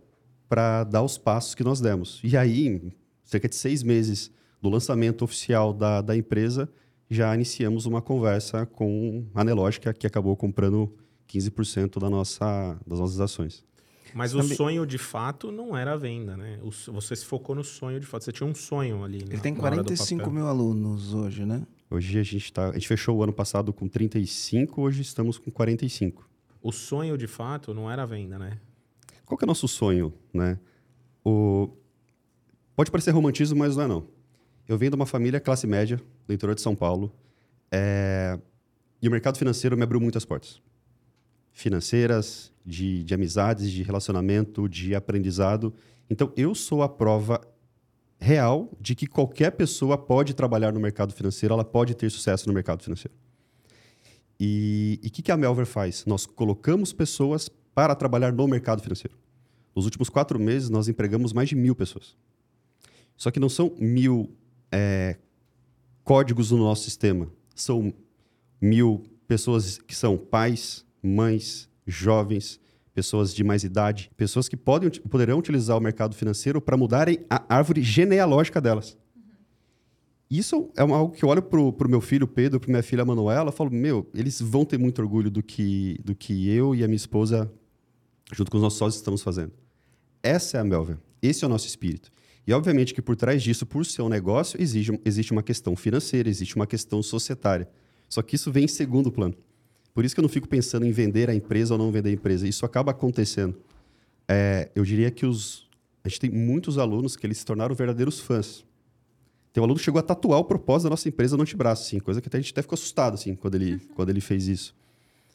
para dar os passos que nós demos. E aí, cerca de seis meses do lançamento oficial da, da empresa, já iniciamos uma conversa com a Nelógica, que acabou comprando 15% da nossa, das nossas ações. Mas Também... o sonho de fato não era a venda, né? Você se focou no sonho de fato. Você tinha um sonho ali. Ele tem 45 mil alunos hoje, né? Hoje a gente está. A gente fechou o ano passado com 35, hoje estamos com 45. O sonho de fato não era a venda, né? Qual que é o nosso sonho, né? O... Pode parecer romantismo, mas não é não. Eu venho de uma família classe média, interior de São Paulo, é... e o mercado financeiro me abriu muitas portas. Financeiras, de, de amizades, de relacionamento, de aprendizado. Então, eu sou a prova real de que qualquer pessoa pode trabalhar no mercado financeiro, ela pode ter sucesso no mercado financeiro. E o que, que a Melver faz? Nós colocamos pessoas para trabalhar no mercado financeiro. Nos últimos quatro meses, nós empregamos mais de mil pessoas. Só que não são mil é, códigos no nosso sistema. São mil pessoas que são pais, mães, jovens, pessoas de mais idade, pessoas que podem, poderão utilizar o mercado financeiro para mudarem a árvore genealógica delas. Isso é algo que eu olho para o meu filho Pedro, para minha filha Manuela, falo, meu, eles vão ter muito orgulho do que, do que eu e a minha esposa, junto com os nossos sócios, estamos fazendo. Essa é a Melvin. Esse é o nosso espírito. E, obviamente, que por trás disso, por ser um negócio, exige, existe uma questão financeira, existe uma questão societária. Só que isso vem em segundo plano. Por isso que eu não fico pensando em vender a empresa ou não vender a empresa. Isso acaba acontecendo. É, eu diria que os, a gente tem muitos alunos que eles se tornaram verdadeiros fãs. Tem um aluno que chegou a tatuar o propósito da nossa empresa no antebraço, assim, coisa que até a gente até ficou assustado assim, quando, ele, uhum. quando ele fez isso.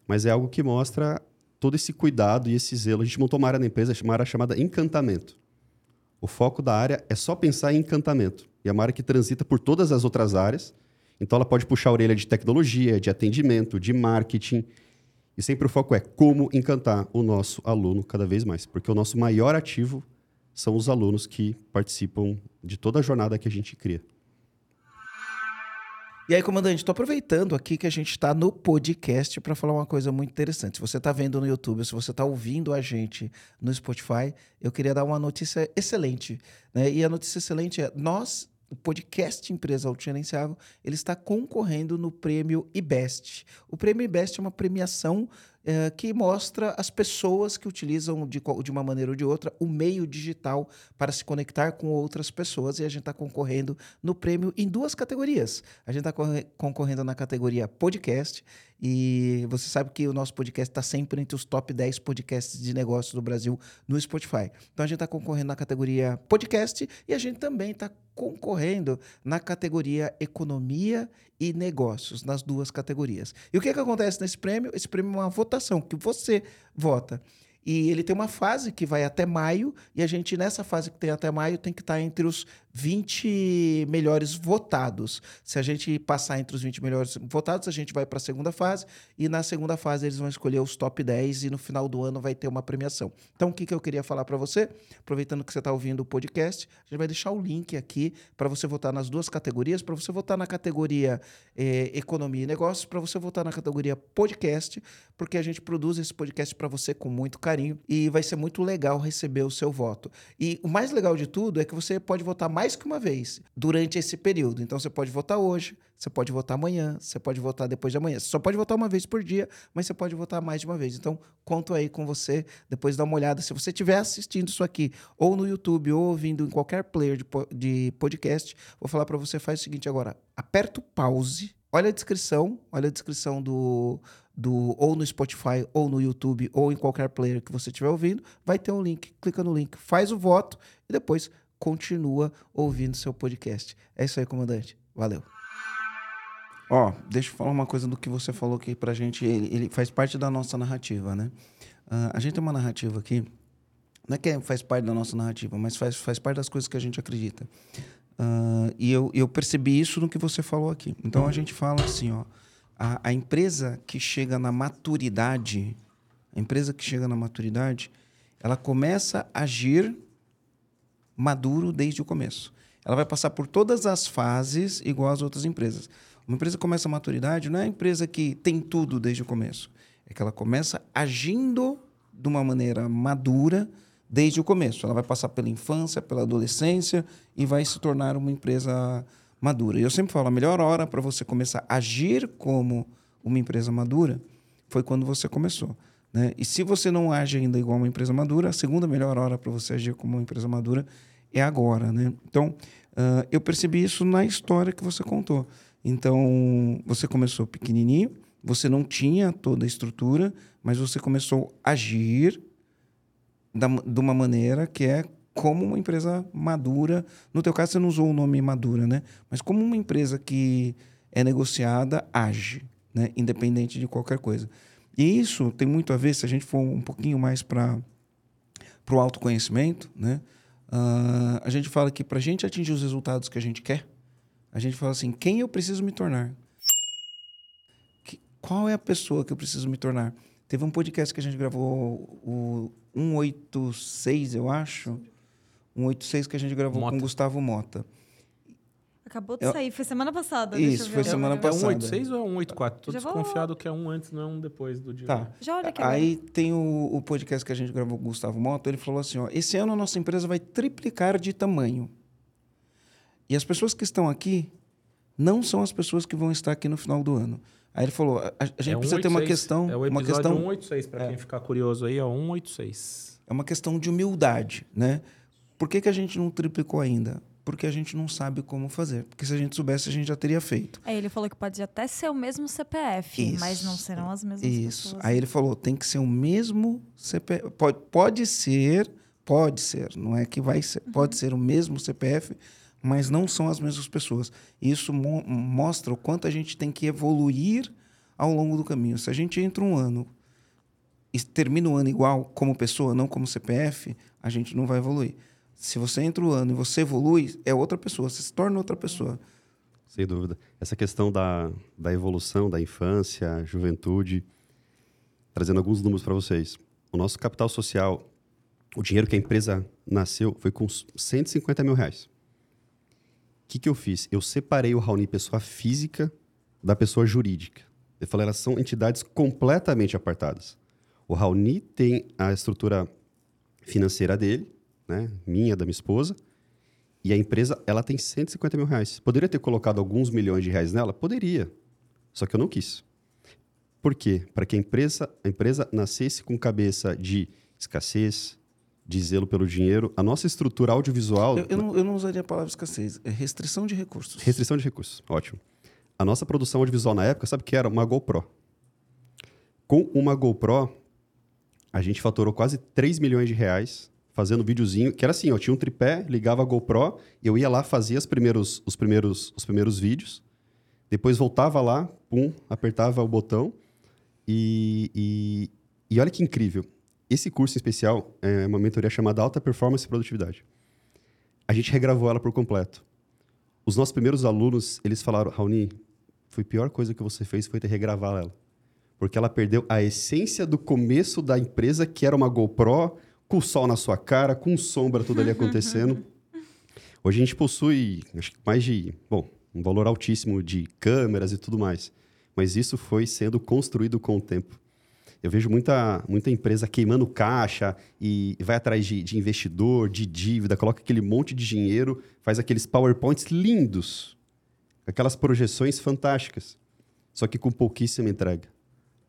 Mas é algo que mostra todo esse cuidado e esse zelo. A gente montou uma área na empresa, uma área chamada encantamento. O foco da área é só pensar em encantamento. E é uma área que transita por todas as outras áreas então ela pode puxar a orelha de tecnologia, de atendimento, de marketing. E sempre o foco é como encantar o nosso aluno cada vez mais, porque o nosso maior ativo são os alunos que participam de toda a jornada que a gente cria. E aí, comandante, estou aproveitando aqui que a gente está no podcast para falar uma coisa muito interessante. Se você está vendo no YouTube, se você está ouvindo a gente no Spotify, eu queria dar uma notícia excelente. Né? E a notícia excelente é: nós o podcast Empresa Autogerenciável, ele está concorrendo no prêmio IBEST. O prêmio IBEST é uma premiação é, que mostra as pessoas que utilizam de, de uma maneira ou de outra o meio digital para se conectar com outras pessoas. E a gente está concorrendo no prêmio em duas categorias. A gente está concorrendo na categoria podcast. E você sabe que o nosso podcast está sempre entre os top 10 podcasts de negócios do Brasil no Spotify. Então a gente está concorrendo na categoria podcast e a gente também está concorrendo na categoria economia e negócios, nas duas categorias. E o que, que acontece nesse prêmio? Esse prêmio é uma votação que você vota. E ele tem uma fase que vai até maio, e a gente, nessa fase que tem até maio, tem que estar entre os 20 melhores votados. Se a gente passar entre os 20 melhores votados, a gente vai para a segunda fase, e na segunda fase eles vão escolher os top 10 e no final do ano vai ter uma premiação. Então, o que, que eu queria falar para você? Aproveitando que você está ouvindo o podcast, a gente vai deixar o link aqui para você votar nas duas categorias, para você votar na categoria eh, Economia e Negócios, para você votar na categoria Podcast, porque a gente produz esse podcast para você com muito carinho e vai ser muito legal receber o seu voto. E o mais legal de tudo é que você pode votar mais mais que uma vez durante esse período. Então você pode votar hoje, você pode votar amanhã, você pode votar depois de amanhã. Você só pode votar uma vez por dia, mas você pode votar mais de uma vez. Então, conto aí com você, depois dá uma olhada. Se você estiver assistindo isso aqui, ou no YouTube, ou ouvindo em qualquer player de, podcast, vou falar para você, faz o seguinte agora. Aperta o pause, olha a descrição, olha a descrição do, do ou no Spotify, ou no YouTube, ou em qualquer player que você estiver ouvindo, vai ter um link. Clica no link, faz o voto e depois continua ouvindo seu podcast. É isso aí, comandante. Valeu. Ó, deixa eu falar uma coisa do que você falou aqui pra gente. Ele, ele faz parte da nossa narrativa, né? Uh, a gente tem uma narrativa aqui. Não é que faz parte da nossa narrativa, mas faz, faz parte das coisas que a gente acredita. Uh, e eu, eu percebi isso no que você falou aqui. Então a gente fala assim, ó. A, a empresa que chega na maturidade, a empresa que chega na maturidade, ela começa a agir maduro desde o começo. ela vai passar por todas as fases igual às outras empresas. Uma empresa que começa a maturidade não é a empresa que tem tudo desde o começo. É que ela começa agindo de uma maneira madura desde o começo. Ela vai passar pela infância, pela adolescência e vai se tornar uma empresa madura. E eu sempre falo, a melhor hora para você começar a agir como uma empresa madura foi quando você começou. Né? E se você não age ainda igual uma empresa madura, a segunda melhor hora para você agir como uma empresa madura é agora. Né? Então, uh, eu percebi isso na história que você contou. Então, você começou pequenininho, você não tinha toda a estrutura, mas você começou a agir da, de uma maneira que é como uma empresa madura. No teu caso, você não usou o nome madura, né? Mas como uma empresa que é negociada, age, né? Independente de qualquer coisa. E isso tem muito a ver, se a gente for um pouquinho mais para o autoconhecimento, né? Uh, a gente fala que para a gente atingir os resultados que a gente quer, a gente fala assim: quem eu preciso me tornar? Que, qual é a pessoa que eu preciso me tornar? Teve um podcast que a gente gravou, o 186, eu acho. 186 que a gente gravou Mota. com Gustavo Mota. Acabou de sair, foi semana passada. Isso, foi semana passada. É 186 ou é 184? Tô Já desconfiado vou... que é um antes, não é um depois do dia. Tá. Já olha aqui. Aí tem o, o, podcast que a gente gravou com o Gustavo Mota, ele falou assim, ó, esse ano a nossa empresa vai triplicar de tamanho. E as pessoas que estão aqui não são as pessoas que vão estar aqui no final do ano. Aí ele falou, a, a gente é precisa 186, ter uma questão... É o episódio uma questão, 186, para é, quem ficar curioso aí, é 186. É uma questão de humildade, né? Por que, que a gente não triplicou ainda? Porque a gente não sabe como fazer. Porque se a gente soubesse, a gente já teria feito. Aí ele falou que pode até ser o mesmo CPF, Isso. mas não serão as mesmas Isso. pessoas. Aí ele falou, tem que ser o mesmo CPF. Pode, pode ser, pode ser, não é que vai ser, uhum. pode ser o mesmo CPF, mas não são as mesmas pessoas. Isso mo mostra o quanto a gente tem que evoluir ao longo do caminho. Se a gente entra um ano e termina o ano igual como pessoa, não como CPF, a gente não vai evoluir. Se você entra o ano e você evolui, é outra pessoa, você se torna outra pessoa. Sem dúvida. Essa questão da, da evolução, da infância, juventude, trazendo alguns números para vocês. O nosso capital social, o dinheiro que a empresa nasceu, foi com 150 mil reais. O que, que eu fiz? Eu separei o Raoni pessoa física da pessoa jurídica. Eu falei, elas são entidades completamente apartadas. O Raoni tem a estrutura financeira dele, né? Minha, da minha esposa. E a empresa, ela tem 150 mil reais. Poderia ter colocado alguns milhões de reais nela? Poderia. Só que eu não quis. Por quê? Para que a empresa, a empresa nascesse com cabeça de escassez, de zelo pelo dinheiro. A nossa estrutura audiovisual... Eu, eu, não, eu não usaria a palavra escassez. É restrição de recursos. Restrição de recursos. Ótimo. A nossa produção audiovisual na época, sabe o que era? Uma GoPro. Com uma GoPro, a gente faturou quase 3 milhões de reais fazendo videozinho, que era assim, eu tinha um tripé, ligava a GoPro, eu ia lá, fazia os primeiros, os primeiros, os primeiros vídeos, depois voltava lá, pum, apertava o botão e, e, e olha que incrível. Esse curso em especial é uma mentoria chamada Alta Performance e Produtividade. A gente regravou ela por completo. Os nossos primeiros alunos, eles falaram, Raoni, foi a pior coisa que você fez foi ter regravado ela. Porque ela perdeu a essência do começo da empresa, que era uma GoPro, com o sol na sua cara, com sombra tudo ali [LAUGHS] acontecendo. Hoje a gente possui acho que mais de, bom, um valor altíssimo de câmeras e tudo mais. Mas isso foi sendo construído com o tempo. Eu vejo muita, muita empresa queimando caixa e vai atrás de, de investidor, de dívida, coloca aquele monte de dinheiro, faz aqueles PowerPoints lindos, aquelas projeções fantásticas, só que com pouquíssima entrega.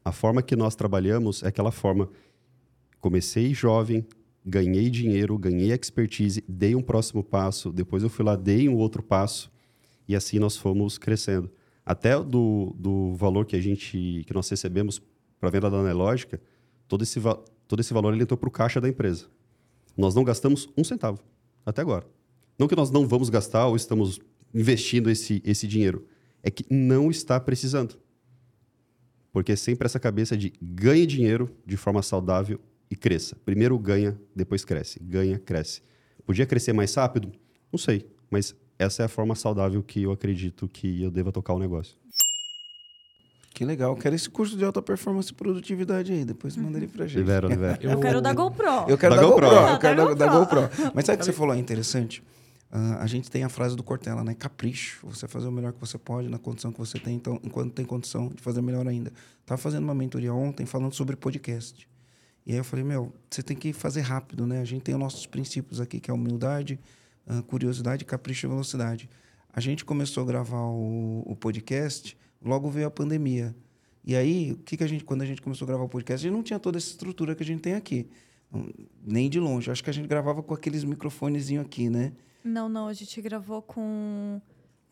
A forma que nós trabalhamos é aquela forma comecei jovem, ganhei dinheiro, ganhei expertise, dei um próximo passo, depois eu fui lá, dei um outro passo, e assim nós fomos crescendo. Até do, do valor que a gente que nós recebemos para venda da analógica, todo esse, todo esse valor ele entrou para o caixa da empresa. Nós não gastamos um centavo, até agora. Não que nós não vamos gastar ou estamos investindo esse, esse dinheiro, é que não está precisando. Porque é sempre essa cabeça de ganhe dinheiro de forma saudável e cresça. Primeiro ganha, depois cresce. Ganha, cresce. Podia crescer mais rápido? Não sei, mas essa é a forma saudável que eu acredito que eu deva tocar o negócio. Que legal. quero esse curso de alta performance e produtividade aí. Depois manda ele pra gente. Libera, libera. Eu, eu quero da GoPro. Eu quero da, da GoPro. GoPro. Eu quero da, da, GoPro. Mas sabe o que você falou é interessante? ah, a gente tem a frase do Cortella, né? Capricho. Você fazer o melhor que você pode na condição que você tem. Então, enquanto tem condição de fazer melhor ainda. Tava fazendo uma mentoria ontem falando sobre podcast. E aí eu falei, meu, você tem que fazer rápido, né? A gente tem os nossos princípios aqui, que é humildade, curiosidade, capricho e velocidade. A gente começou a gravar o, o podcast, logo veio a pandemia. E aí, o que, que a gente, quando a gente começou a gravar o podcast, a gente não tinha toda essa estrutura que a gente tem aqui. Hum, Nem de longe. Acho que a gente gravava com aqueles microfonezinhos aqui, né? Não, não, a gente gravou com.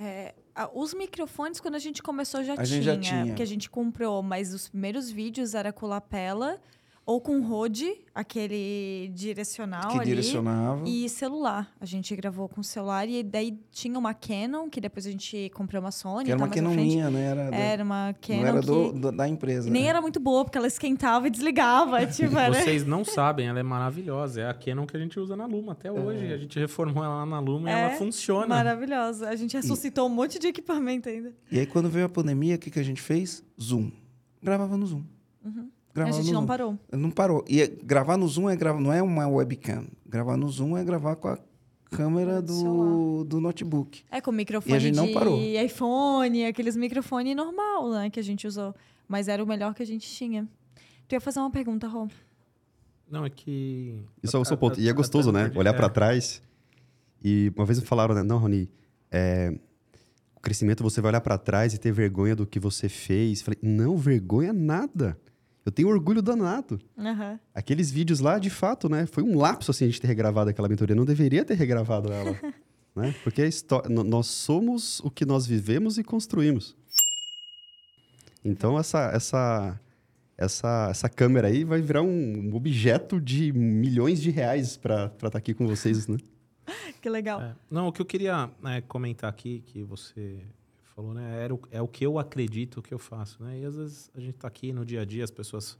é, os microfones, quando a gente começou, já A tinha. gente já tinha. Porque a gente comprou, mas os primeiros vídeos era com lapela ou com Rode, aquele direcional que ali. direcionava. E celular. A gente gravou com celular e daí tinha uma Canon, que depois a gente comprou uma Sony. que era uma Canon minha, né? Era, da- Era uma Canon não era que do, do- da empresa. nem né? era muito boa, porque ela esquentava e desligava. [LAUGHS] tipo, era... Vocês não sabem, ela é maravilhosa. É a Canon que a gente usa na Luma até hoje. A gente reformou ela lá na Luma e É, ela funciona. Maravilhosa. A gente ressuscitou um monte de equipamento ainda. E aí, quando veio a pandemia, o que, que a gente fez? Zoom. Gravava no Zoom. Uhum. A Gravava gente não Zoom. parou. Não parou. E é- gravar no Zoom é gravar, não é uma webcam. Gravar no Zoom é gravar com a câmera Do do, notebook. É, com microfone E a gente não de parou. iPhone, aqueles microfone normal, né, que a gente usou. Mas era o melhor que a gente tinha. Tu ia fazer uma pergunta, Rô. Não, é que. Isso é o seu A- ponto. a- E é a- gostoso, a- né? a- Olhar é. pra trás. E uma vez me falaram, né? Não, Rony, é, o crescimento você vai olhar pra trás e ter vergonha do que você fez. Falei, não, vergonha nada. Eu tenho orgulho danado. Aham. Aqueles vídeos lá, de fato, né? Foi um lapso assim a gente ter regravado aquela mentoria. Não deveria ter regravado ela. [LAUGHS] né? Porque nós somos o que nós vivemos e construímos. Então essa essa essa essa câmera aí vai virar um objeto de milhões de reais para estar aqui com vocês, né? [LAUGHS] Que legal. É. Não, o que eu queria né, comentar aqui, que você falou, né? Era o, é o que eu acredito que eu faço, né? E às vezes a gente tá aqui no dia a dia, as pessoas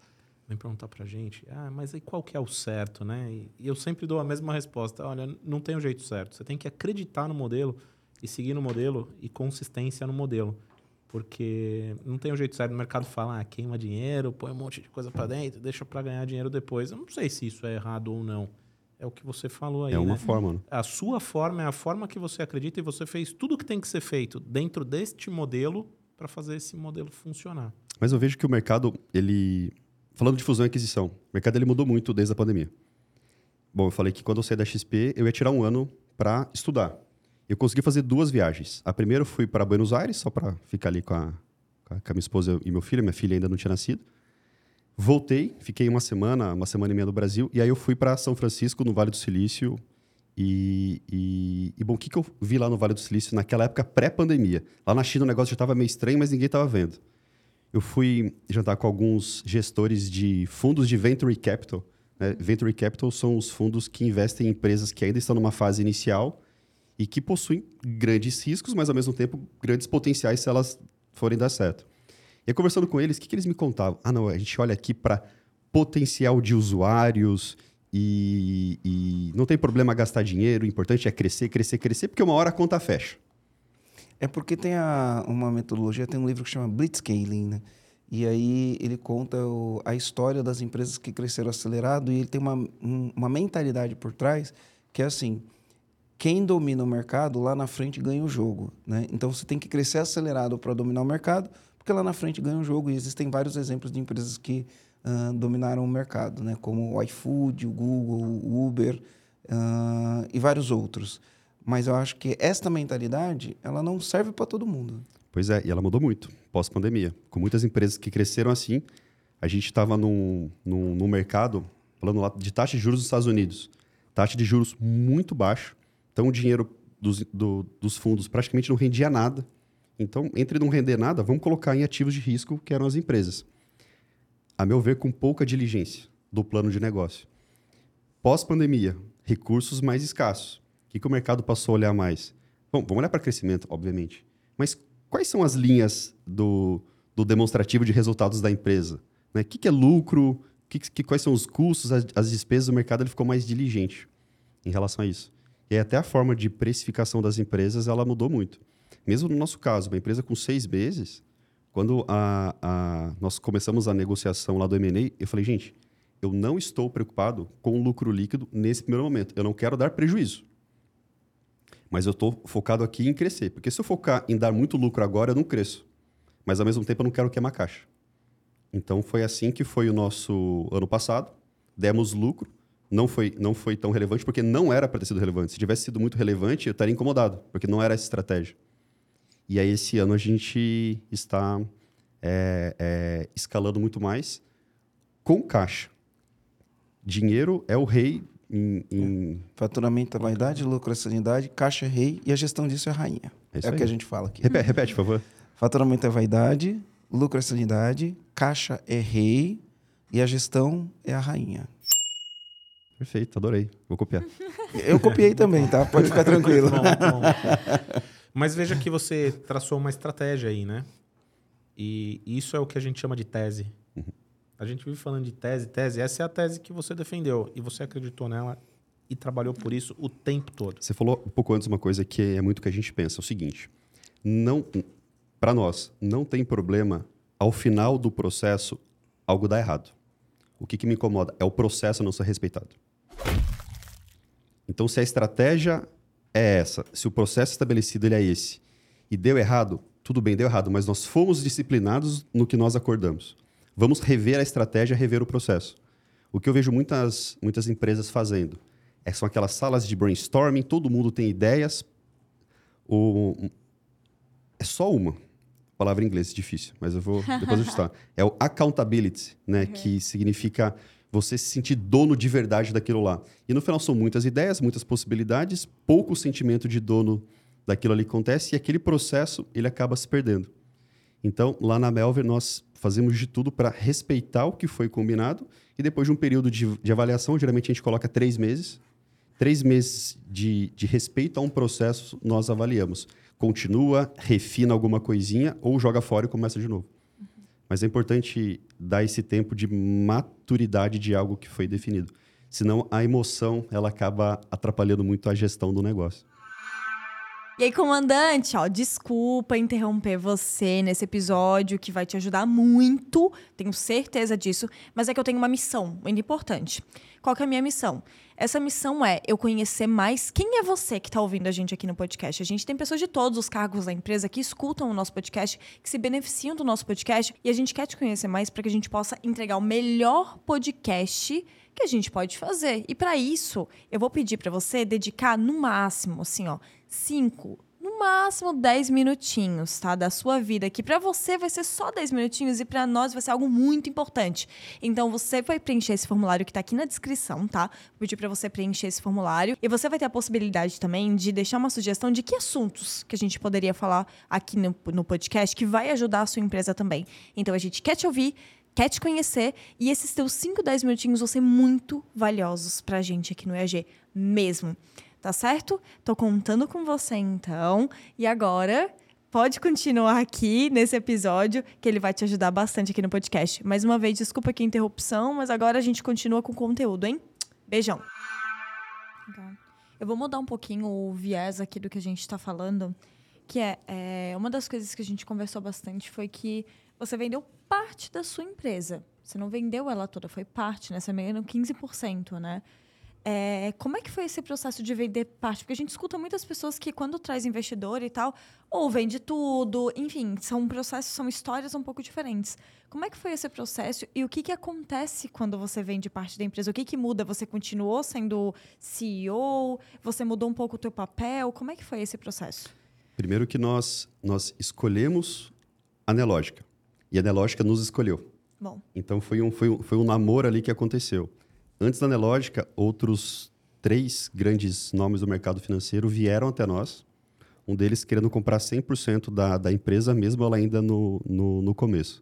vêm perguntar pra gente, ah, mas aí qual que é o certo, né? E, e eu sempre dou a mesma resposta, olha, não tem o jeito certo. Você tem que acreditar no modelo e seguir no modelo e consistência no modelo. Porque não tem o jeito certo. O mercado fala, ah, queima dinheiro, põe um monte de coisa pra dentro, deixa pra ganhar dinheiro depois. Eu não sei se isso é errado ou não. É o que você falou aí, é uma né? forma, né? A sua forma é a forma que você acredita e você fez tudo o que tem que ser feito dentro deste modelo para fazer esse modelo funcionar. Mas eu vejo que o mercado, ele. Falando de fusão e aquisição, o mercado ele mudou muito desde a pandemia. Bom, eu falei que quando eu saí da XP, eu ia tirar um ano para estudar. Eu consegui fazer duas viagens. A primeira eu fui para Buenos Aires, só para ficar ali com a, com a com a minha esposa e meu filho. Minha filha ainda não tinha nascido. Voltei, fiquei uma semana, uma semana e meia no Brasil. E aí eu fui para São Francisco, no Vale do Silício. E, e, e, bom, o que, que eu vi lá no Vale do Silício naquela época pré-pandemia? Lá na China o negócio já estava meio estranho, mas ninguém estava vendo. Eu fui jantar com alguns gestores de fundos de Venture Capital. né? Venture Capital são os fundos que investem em empresas que ainda estão numa fase inicial e que possuem grandes riscos, mas ao mesmo tempo grandes potenciais se elas forem dar certo. E aí, conversando com eles, o que, que eles me contavam? Ah, não, a gente olha aqui para potencial de usuários e, e não tem problema gastar dinheiro, o importante é crescer, crescer, crescer, porque uma hora a conta fecha. É porque tem a- uma metodologia, tem um livro que chama Blitzscaling, né? E aí ele conta o- a história das empresas que cresceram acelerado e ele tem uma, um- uma mentalidade por trás que é assim, quem domina o mercado lá na frente ganha o jogo, né? Então você tem que crescer acelerado para dominar o mercado, porque lá na frente ganha o jogo e existem vários exemplos de empresas que ah, dominaram o mercado, né? Como o iFood, o Google, o Uber ah, e vários outros. Mas eu acho que esta mentalidade, ela não serve para todo mundo. Pois é, e ela mudou muito pós-pandemia. Com muitas empresas que cresceram assim, a gente estava num, num, num mercado, falando lá de taxa de juros dos Estados Unidos. Taxa de juros muito baixa. Então, o dinheiro dos, do- dos fundos praticamente não rendia nada. Então, entre não render nada, vamos colocar em ativos de risco, que eram as empresas. A meu ver, com pouca diligência do plano de negócio. Pós-pandemia, recursos mais escassos. O que, que o mercado passou a olhar mais? Bom, vamos olhar para crescimento, obviamente. Mas quais são as linhas do, do demonstrativo de resultados da empresa? Né? O que, que é lucro? Que, que- quais são os custos, as, as despesas? O mercado ele ficou mais diligente em relação a isso. E até a forma de precificação das empresas ela mudou muito. Mesmo no nosso caso, uma empresa com seis meses, quando a, a- nós começamos a negociação lá do M&A, eu falei, gente, eu não estou preocupado com o lucro líquido nesse primeiro momento. Eu não quero dar prejuízo. Mas eu estou focado aqui em crescer. Porque se eu focar em dar muito lucro agora, eu não cresço. Mas ao mesmo tempo eu não quero queimar caixa. Então foi assim que foi o nosso ano passado. Demos lucro. Não foi, não foi tão relevante porque não era para ter sido relevante. Se tivesse sido muito relevante, eu estaria incomodado, porque não era essa estratégia. E aí esse ano a gente está é, é, escalando muito mais com caixa. Dinheiro é o rei em, em... Faturamento é vaidade, lucro é sanidade, caixa é rei e a gestão disso é rainha. É É, isso o que a gente fala aqui. Repete, repete, por favor. Faturamento é vaidade, lucro é sanidade, caixa é rei e a gestão é a rainha. Perfeito, adorei. Vou copiar. Eu copiei também, tá? Pode ficar [LAUGHS] tranquilo. Bom, bom. Mas veja que você traçou uma estratégia aí, né? E isso é o que a gente chama de tese. A gente vive falando de tese, tese. Essa é a tese que você defendeu. E você acreditou nela e trabalhou por isso o tempo todo. Você falou um pouco antes uma coisa que é muito que a gente pensa, é o seguinte: não, para nós, não tem problema ao final do processo algo dar errado. O que, que me incomoda é o processo não ser respeitado. Então, se a estratégia é essa, se o processo estabelecido ele é esse e deu errado, tudo bem, deu errado, mas nós fomos disciplinados no que nós acordamos. Vamos rever a estratégia, rever o processo. O que eu vejo muitas, muitas empresas fazendo é, são aquelas salas de brainstorming, todo mundo tem ideias. O, é só uma. Palavra em inglês difícil, mas eu vou [LAUGHS] depois ajustar. É o accountability, né? Que significa você se sentir dono de verdade daquilo lá. E no final são muitas ideias, muitas possibilidades, pouco sentimento de dono daquilo ali acontece e aquele processo ele acaba se perdendo. Então, lá na Melver, nós fazemos de tudo para respeitar o que foi combinado e depois de um período de, de avaliação, geralmente a gente coloca três meses, três meses de, de respeito a um processo, nós avaliamos. Continua, refina alguma coisinha ou joga fora e começa de novo. Mas é importante dar esse tempo de maturidade de algo que foi definido. Senão a emoção ela acaba atrapalhando muito a gestão do negócio. E aí, comandante, ó, desculpa interromper você nesse episódio que vai te ajudar muito, tenho certeza disso, mas é que eu tenho uma missão muito importante. Qual que é a minha missão? Essa missão é eu conhecer mais quem é você que está ouvindo a gente aqui no podcast. A gente tem pessoas de todos os cargos da empresa que escutam o nosso podcast, que se beneficiam do nosso podcast, e a gente quer te conhecer mais para que a gente possa entregar o melhor podcast que a gente pode fazer. E para isso, eu vou pedir para você dedicar no máximo, assim, ó, 5, no máximo 10 minutinhos, tá? Da sua vida, que para você vai ser só 10 minutinhos e para nós vai ser algo muito importante. Então você vai preencher esse formulário que tá aqui na descrição, tá? Vou pedir para você preencher esse formulário e você vai ter a possibilidade também de deixar uma sugestão de que assuntos que a gente poderia falar aqui no, no podcast que vai ajudar a sua empresa também. Então a gente quer te ouvir, quer te conhecer e esses teus 5, 10 minutinhos vão ser muito valiosos pra gente aqui no EAG mesmo. Tá certo? Tô contando com você então. E agora, pode continuar aqui nesse episódio, que ele vai te ajudar bastante aqui no podcast. Mais uma vez, desculpa aqui a interrupção, mas agora a gente continua com o conteúdo, hein? Beijão. Eu vou mudar um pouquinho o viés aqui do que a gente está falando, que é, é, uma das coisas que a gente conversou bastante foi que você vendeu parte da sua empresa. Você não vendeu ela toda, foi parte, né? Você vendeu 15%, né? É, como é que foi esse processo de vender parte? Porque a gente escuta muitas pessoas que, quando traz investidor e tal, ou vende tudo, enfim, são processos, são histórias um pouco diferentes. Como é que foi esse processo e o que, que acontece quando você vende parte da empresa? O que, que muda? Você continuou sendo CEO? Você mudou um pouco o teu papel? Como é que foi esse processo? Primeiro que nós, nós escolhemos a Nelógica. E a Nelógica nos escolheu. Bom, Então foi um, foi um, foi um namoro ali que aconteceu. Antes da Nelógica, outros três grandes nomes do mercado financeiro vieram até nós. Um deles querendo comprar 100% da, da empresa, mesmo ela ainda no, no, no começo.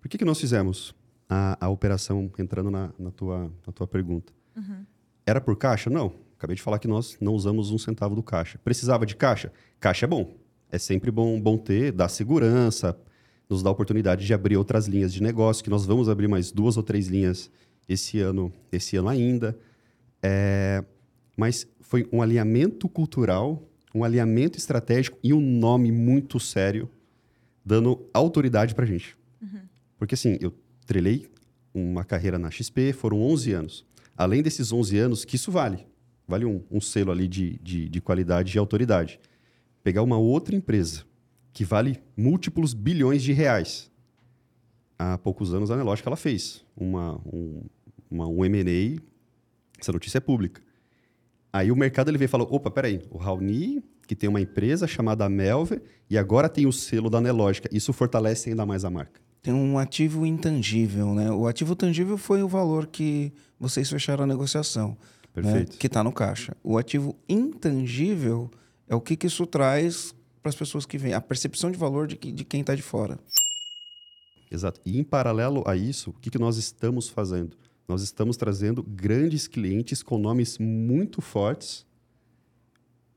Por que, que nós fizemos a, a operação, entrando na, na, tua, na tua pergunta? Era por caixa? Não. Acabei de falar que nós não usamos um centavo do caixa. Precisava de caixa? Caixa é bom. É sempre bom, bom ter, dá segurança, nos dá a oportunidade de abrir outras linhas de negócio, que nós vamos abrir mais duas ou três linhas esse ano, esse ano ainda. É, mas foi um alinhamento cultural, um alinhamento estratégico e um nome muito sério, dando autoridade para gente. Porque assim, eu trilhei uma carreira na XP, foram 11 anos. Além desses 11 anos, que isso vale. vale um, um selo ali de, de, de qualidade e autoridade. Pegar uma outra empresa que vale múltiplos bilhões de reais. Há poucos anos a Anelógica ela fez uma, um, uma, um M&A, essa notícia é pública. Aí o mercado ele veio e falou, opa, peraí, o Raoni, que tem uma empresa chamada Melver, e agora tem o selo da Anelógica. Isso fortalece ainda mais a marca. Tem um ativo intangível, né? O ativo tangível foi o valor que vocês fecharam a negociação. né? Perfeito. Que está no caixa. O ativo intangível é o que, que isso traz para as pessoas que vêm. A percepção de valor de, de quem está de fora. Exato. E em paralelo a isso, o que, que nós estamos fazendo? Nós estamos trazendo grandes clientes com nomes muito fortes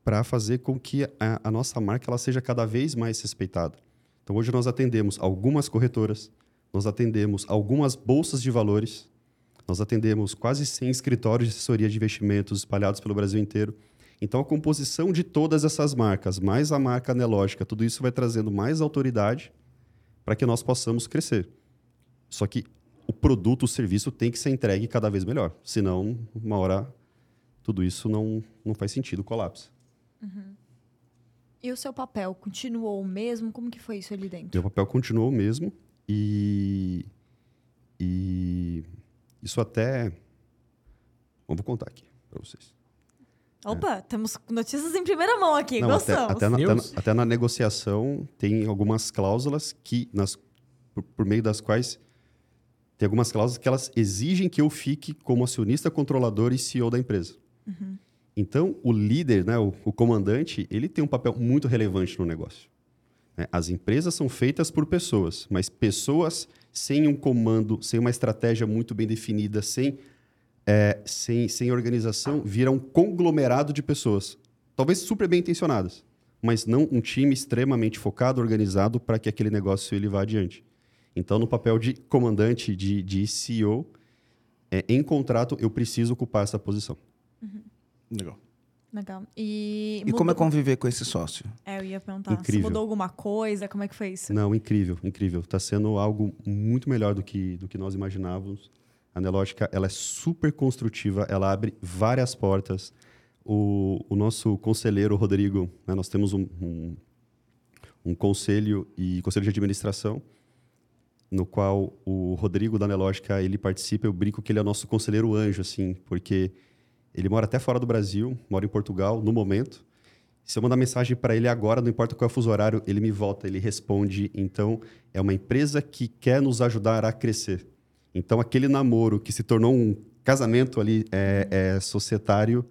para fazer com que a, a nossa marca ela seja cada vez mais respeitada. Então, hoje nós atendemos algumas corretoras, nós atendemos algumas bolsas de valores, nós atendemos quase 100 escritórios de assessoria de investimentos espalhados pelo Brasil inteiro. Então, a composição de todas essas marcas, mais a marca anelógica, tudo isso vai trazendo mais autoridade para que nós possamos crescer. Só que o produto, o serviço tem que ser entregue cada vez melhor. Senão, uma hora, tudo isso não, não faz sentido, colapsa. E o seu papel continuou o mesmo? Como que foi isso ali dentro? Meu papel continuou o mesmo e, e isso até... Bom, vou contar aqui para vocês. Opa, temos notícias em primeira mão aqui, Não, até, gostamos. até, na, até, na- até na negociação tem algumas cláusulas que, nas, por, por meio das quais tem algumas cláusulas que elas exigem que eu fique como acionista, controlador e CEO da empresa. Então, o líder, né, o, o comandante, ele tem um papel muito relevante no negócio. né? As empresas são feitas por pessoas, mas pessoas sem um comando, sem uma estratégia muito bem definida, sem, é, sem, sem organização, viram um conglomerado de pessoas. Talvez super bem intencionadas, mas não um time extremamente focado, organizado para que aquele negócio ele vá adiante. Então, no papel de comandante, de, de CEO, é, em contrato, eu preciso ocupar essa posição. Legal. Legal. E, E como é conviver com esse sócio? É, eu ia perguntar. Se Incrível. mudou alguma coisa? Como é que foi isso? Não, incrível, incrível. Está sendo algo muito melhor do que, do que nós imaginávamos. A Nelógica, ela é super construtiva, ela abre várias portas. O, o nosso conselheiro, Rodrigo, né, nós temos um, um, um conselho e conselho de administração, no qual o Rodrigo da Nelógica, ele participa. Eu brinco que ele é nosso conselheiro anjo, assim, porque ele mora até fora do Brasil, mora em Portugal, no momento. Se eu mandar mensagem para ele agora, não importa qual é o fuso horário, ele me volta, ele responde. Então, é uma empresa que quer nos ajudar a crescer. Então, aquele namoro que se tornou um casamento ali é, é, societário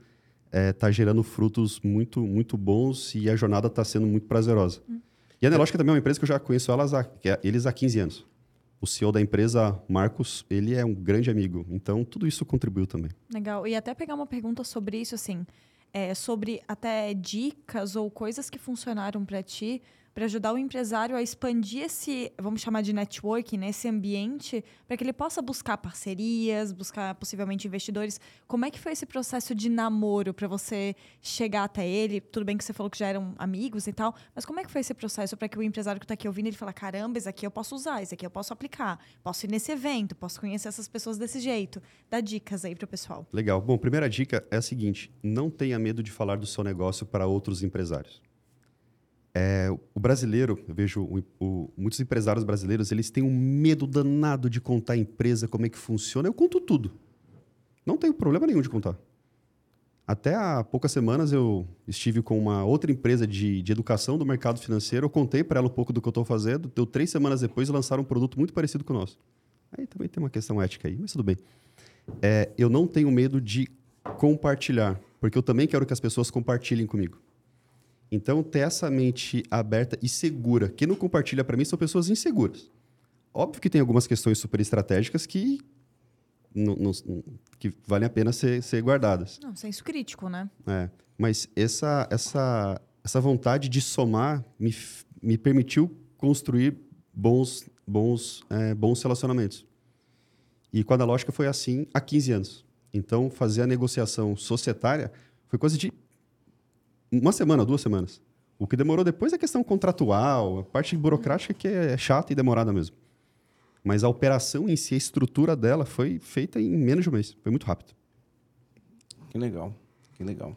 está gerando frutos muito, muito bons e a jornada está sendo muito prazerosa. E a Nelógica também é uma empresa que eu já conheço elas há, é- eles há 15 anos. O CEO da empresa, Marcos, ele é um grande amigo. Então, tudo isso contribuiu também. Legal. E até pegar uma pergunta sobre isso, assim, é, sobre até dicas ou coisas que funcionaram para ti para ajudar o empresário a expandir esse, vamos chamar de networking, né, esse ambiente, para que ele possa buscar parcerias, buscar possivelmente investidores. Como é que foi esse processo de namoro para você chegar até ele? Tudo bem que você falou que já eram amigos e tal, mas como é que foi esse processo para que o empresário que está aqui ouvindo ele fala, caramba, esse aqui eu posso usar, esse aqui eu posso aplicar, posso ir nesse evento, posso conhecer essas pessoas desse jeito. Dá dicas aí para o pessoal. Legal. Bom, primeira dica é a seguinte: não tenha medo de falar do seu negócio para outros empresários. É, o brasileiro, eu vejo o- o- muitos empresários brasileiros, eles têm um medo danado de contar a empresa, como é que funciona. Eu conto tudo. Não tenho problema nenhum de contar. Até há poucas semanas eu estive com uma outra empresa de, de educação do mercado financeiro. Eu contei para ela um pouco do que eu estou fazendo. Deu três semanas depois lançaram um produto muito parecido com o nosso. Aí também tem uma questão ética aí, mas tudo bem. É, eu não tenho medo de compartilhar, porque eu também quero que as pessoas compartilhem comigo. Então, ter essa mente aberta e segura. Quem não compartilha para mim são pessoas inseguras. Óbvio que tem algumas questões super estratégicas que, não- não- que valem a pena ser, ser guardadas. Não, senso crítico, né? É, mas essa, essa, essa vontade de somar me, me permitiu construir bons, bons, é, bons relacionamentos. E com a Analógica foi assim há 15 anos. Então, fazer a negociação societária foi coisa de uma semana, duas semanas. O que demorou depois é a questão contratual, a parte burocrática que é chata e demorada mesmo. Mas a operação em si, a estrutura dela foi feita em menos de um mês. Foi muito rápido. Que legal. Que legal.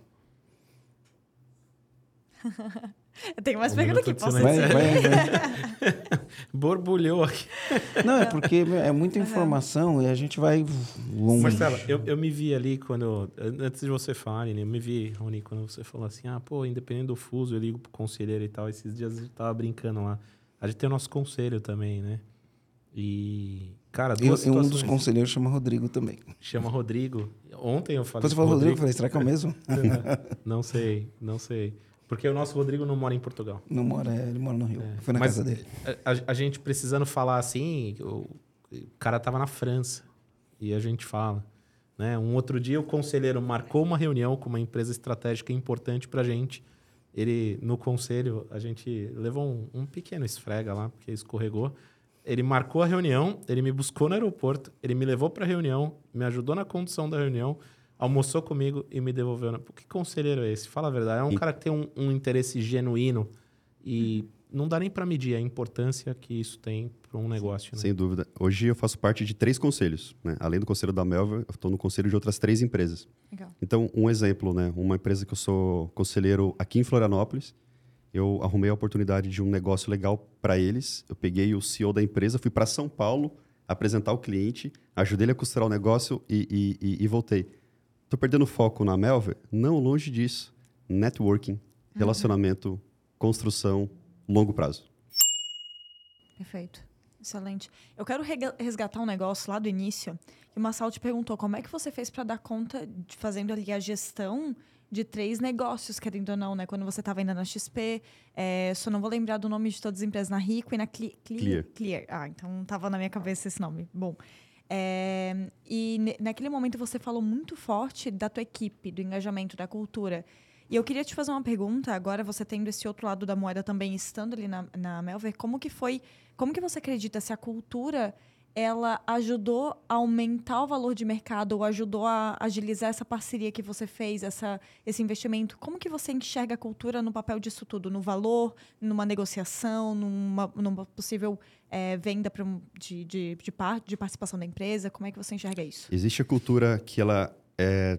[LAUGHS] Eu tenho mais Um perguntas aqui, posso Vai, vai, [LAUGHS] vai. [LAUGHS] Borbulhou aqui. Não, é porque é muita informação e a gente vai longe. Marcelo, eu, eu me vi ali quando. Antes de você falar, Aline, eu me vi, Rony, quando você falou assim: ah, pô, independente do fuso, eu ligo pro conselheiro e tal. Esses dias a gente tava brincando lá. A gente tem o nosso conselho também, né? E. Cara, duas eu, um situações. dos conselheiros chama Rodrigo também. Chama Rodrigo. Ontem eu falei. Você com falou Rodrigo, eu falei, será que é o mesmo? [LAUGHS] não sei, não sei. Porque o nosso Rodrigo não mora em Portugal. Não mora, é, ele mora no Rio. Foi na Mas casa dele. A, a- a gente precisando falar assim, o, o cara tava na França e a gente fala. Né? Um outro dia o conselheiro marcou uma reunião com uma empresa estratégica importante pra gente. Ele, no conselho, a gente levou um, um pequeno esfrega lá, porque escorregou. Ele marcou a reunião, ele me buscou no aeroporto, ele me levou pra reunião, me ajudou na condução da reunião, almoçou comigo e me devolveu. Que conselheiro é esse? Fala a verdade. É um cara que tem um, um interesse genuíno e não dá nem para medir a importância que isso tem para um negócio. Né? Sem dúvida. Hoje eu faço parte de três conselhos. Né? Além do conselho da Melva, eu estou no conselho de outras três empresas. Legal. Então, um exemplo, né? Uma empresa que eu sou conselheiro aqui em Florianópolis, eu arrumei a oportunidade de um negócio legal para eles. Eu peguei o CEO da empresa, fui para São Paulo apresentar o cliente, ajudei ele a costurar o negócio e, e- e- e voltei. Estou perdendo foco na Melver? Não, longe disso. Networking, relacionamento, construção, longo prazo. Perfeito. Excelente. Eu quero resgatar um negócio lá do início. E o Massal te perguntou como é que você fez para dar conta de fazendo ali a gestão de três negócios, querendo ou não, né? Quando você estava ainda na XP, é, só não vou lembrar do nome de todas as empresas, na Rico e na Cle- Clear. Clear. Ah, então estava na minha cabeça esse nome. Bom. É, e naquele momento você falou muito forte da tua equipe, do engajamento, da cultura. E eu queria te fazer uma pergunta, agora você tendo esse outro lado da moeda também, estando ali na, na Melver, como que foi, como que você acredita se a cultura, ela ajudou a aumentar o valor de mercado ou ajudou a agilizar essa parceria que você fez, essa, esse investimento? Como que você enxerga a cultura no papel disso tudo? No valor, numa negociação, numa, numa possível eh, venda pra de, de, de, par, de participação da empresa? Como é que você enxerga isso? Existe a cultura que ela é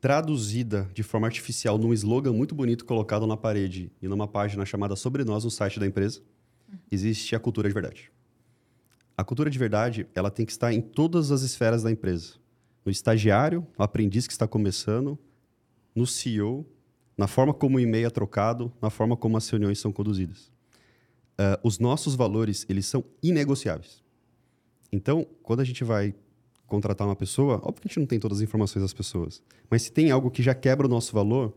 traduzida de forma artificial num slogan muito bonito colocado na parede e numa página chamada Sobre Nós no site da empresa. Existe a cultura de verdade. A cultura de verdade, ela tem que estar em todas as esferas da empresa. No estagiário, no aprendiz que está começando, no CEO, na forma como o e-mail é trocado, na forma como as reuniões são conduzidas. Ah, os nossos valores, eles são inegociáveis. Então, quando a gente vai contratar uma pessoa, óbvio que a gente não tem todas as informações das pessoas, mas se tem algo que já quebra o nosso valor,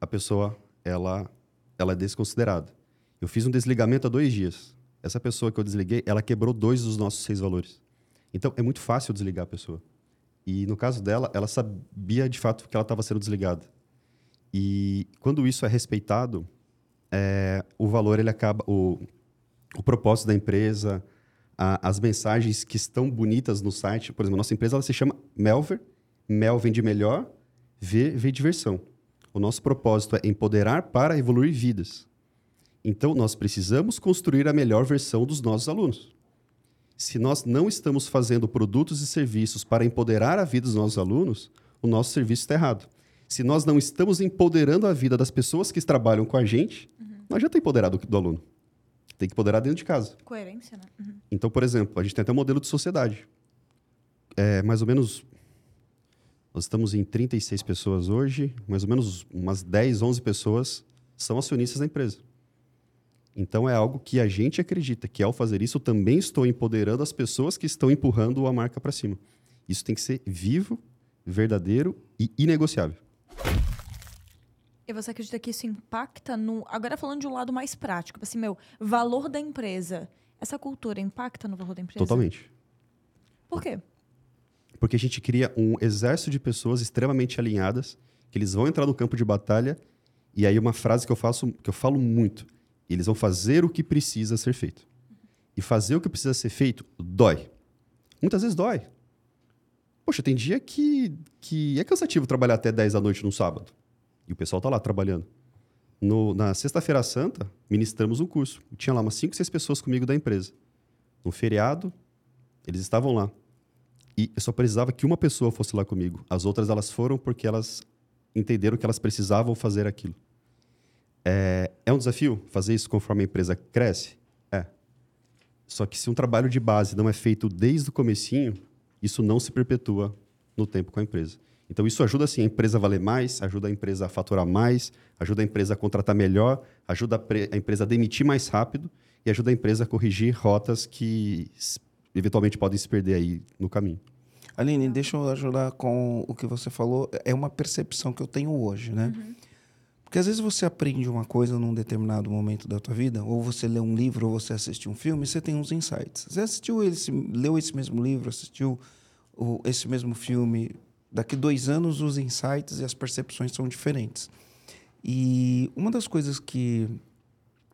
a pessoa ela ela é desconsiderada. Eu fiz um desligamento há dois dias. Essa pessoa que eu desliguei, ela quebrou dois dos nossos seis valores. Então, é muito fácil desligar a pessoa. E no caso dela, ela sabia de fato que ela estava sendo desligada. E quando isso é respeitado, é, o valor ele acaba, o, o propósito da empresa, a- as mensagens que estão bonitas no site. Por exemplo, a nossa empresa ela se chama Melver. Mel vem de melhor, V vem de versão. O nosso propósito é empoderar para evoluir vidas. Então, nós precisamos construir a melhor versão dos nossos alunos. Se nós não estamos fazendo produtos e serviços para empoderar a vida dos nossos alunos, o nosso serviço está errado. Se nós não estamos empoderando a vida das pessoas que trabalham com a gente, não adianta empoderar do, do aluno. Tem que empoderar dentro de casa. Coerência, né? Uhum. Então, por exemplo, a gente tem até um modelo de sociedade. É, mais ou menos. Nós estamos em 36 pessoas hoje, mais ou menos umas 10, 11 pessoas são acionistas da empresa. Então, é algo que a gente acredita que, ao fazer isso, eu também estou empoderando as pessoas que estão empurrando a marca para cima. Isso tem que ser vivo, verdadeiro e inegociável. E você acredita que isso impacta no. Agora falando de um lado mais prático, assim, meu, valor da empresa. Essa cultura impacta no valor da empresa? Totalmente. Por quê? Porque a gente cria um exército de pessoas extremamente alinhadas, que eles vão entrar no campo de batalha, e aí uma frase que eu faço, que eu falo muito, eles vão fazer o que precisa ser feito. E fazer o que precisa ser feito dói. Muitas vezes dói. Poxa, tem dia que, que é cansativo trabalhar até 10 da noite num sábado. E o pessoal tá lá trabalhando. No- na Sexta-feira Santa, ministramos um curso. Tinha lá umas 5, 6 pessoas comigo da empresa. No feriado, eles estavam lá. E eu só precisava que uma pessoa fosse lá comigo. As outras, elas foram porque elas entenderam que elas precisavam fazer aquilo. É, é um desafio fazer isso conforme a empresa cresce? É. Só que se um trabalho de base não é feito desde o comecinho, isso não se perpetua no tempo com a empresa. Então, isso ajuda assim, a empresa a valer mais, ajuda a empresa a faturar mais, ajuda a empresa a contratar melhor, ajuda a, a empresa a demitir mais rápido e ajuda a empresa a corrigir rotas que eventualmente podem se perder aí no caminho. Aline, deixa eu ajudar com o que você falou. É uma percepção que eu tenho hoje, né? Uhum. Porque às vezes você aprende uma coisa num determinado momento da tua vida, ou você lê um livro, ou você assiste um filme, e você tem uns insights. Você assistiu esse, leu esse mesmo livro, assistiu esse mesmo filme. Daqui dois anos, os insights e as percepções são diferentes. E uma das coisas que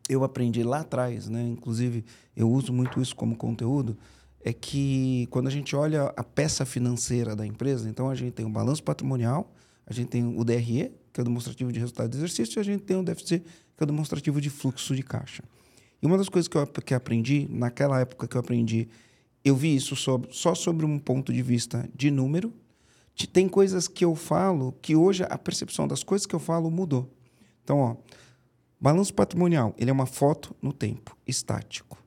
eu aprendi lá atrás, né? Inclusive, eu uso muito isso como conteúdo, é que quando a gente olha a peça financeira da empresa, então a gente tem o balanço patrimonial, a gente tem o DRE, que é o demonstrativo de resultado de exercício, e a gente tem o DFC, que é o demonstrativo de fluxo de caixa. E uma das coisas que eu que aprendi, naquela época que eu aprendi, eu vi isso sobre, só sobre um ponto de vista de número. Tem coisas que eu falo que hoje a percepção das coisas que eu falo mudou. Então, ó, balanço patrimonial, ele é uma foto no tempo, estático.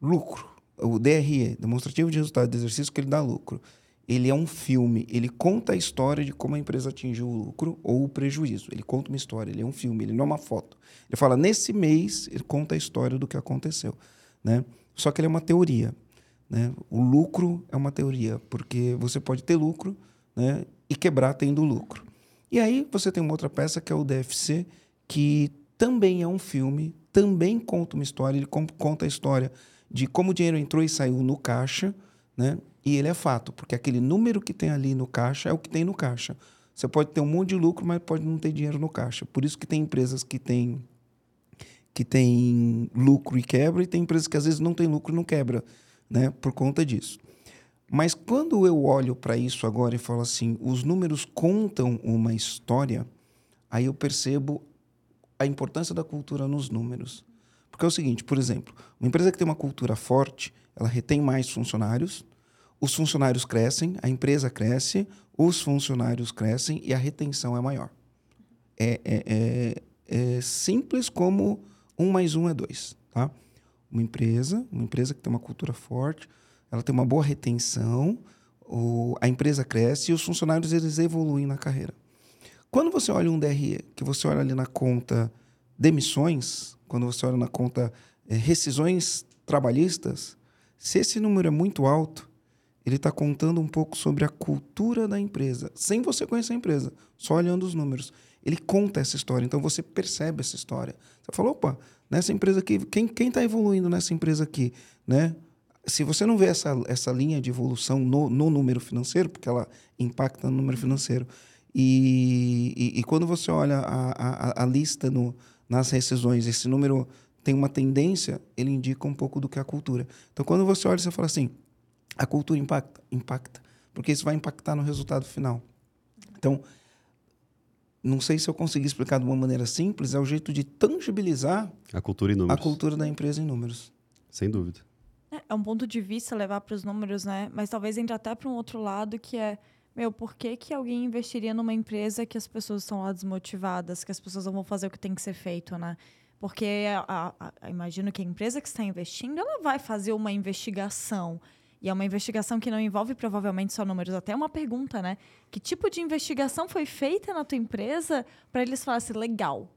Lucro, o DRE, demonstrativo de resultado de exercício, que ele dá lucro. Ele é um filme, ele conta a história de como a empresa atingiu o lucro ou o prejuízo. Ele conta uma história, ele é um filme, ele não é uma foto. Ele fala, nesse mês, ele conta a história do que aconteceu. Né? Só que ele é uma teoria. Né? O lucro é uma teoria, porque você pode ter lucro né? e quebrar tendo lucro. E aí você tem uma outra peça que é o DFC, que também é um filme, também conta uma história, ele conta a história de como o dinheiro entrou e saiu no caixa, né? E ele é fato, porque aquele número que tem ali no caixa é o que tem no caixa. Você pode ter um monte de lucro, mas pode não ter dinheiro no caixa. Por isso que tem empresas que têm que tem lucro e quebra, e tem empresas que às vezes não tem lucro e não quebra, né? Por conta disso. Mas quando eu olho para isso agora e falo assim, os números contam uma história, aí eu percebo a importância da cultura nos números. Porque é o seguinte, por exemplo, uma empresa que tem uma cultura forte, ela retém mais funcionários, os funcionários crescem, a empresa cresce, os funcionários crescem e a retenção é maior. É, é, é, é simples como um mais um é dois. Tá? Uma empresa, uma empresa que tem uma cultura forte, ela tem uma boa retenção, o, a empresa cresce e os funcionários eles evoluem na carreira. Quando você olha um DRE, que você olha ali na conta demissões, quando você olha na conta é, rescisões trabalhistas, se esse número é muito alto, ele está contando um pouco sobre a cultura da empresa, sem você conhecer a empresa, só olhando os números. Ele conta essa história, então você percebe essa história. Você fala, opa, nessa empresa aqui, quem está evoluindo nessa empresa aqui? Né? Se você não vê essa, essa linha de evolução no, no número financeiro, porque ela impacta no número financeiro, e, e, e quando você olha a, a, a lista no, nas rescisões, esse número tem uma tendência, ele indica um pouco do que é a cultura. Então, quando você olha, você fala assim, a cultura impacta, impacta, porque isso vai impactar no resultado final. Então, não sei se eu consegui explicar de uma maneira simples, é o jeito de tangibilizar a cultura em números. A cultura da empresa em números. Sem dúvida. É, é um ponto de vista levar para os números, né? Mas talvez entre até para um outro lado que é meu, por que, que alguém investiria numa empresa que as pessoas estão lá desmotivadas, que as pessoas não vão fazer o que tem que ser feito, né? Porque a, a, a, imagino que a empresa que está investindo, ela vai fazer uma investigação. E é uma investigação que não envolve provavelmente só números, até uma pergunta, né? Que tipo de investigação foi feita na tua empresa para eles falarem assim, legal,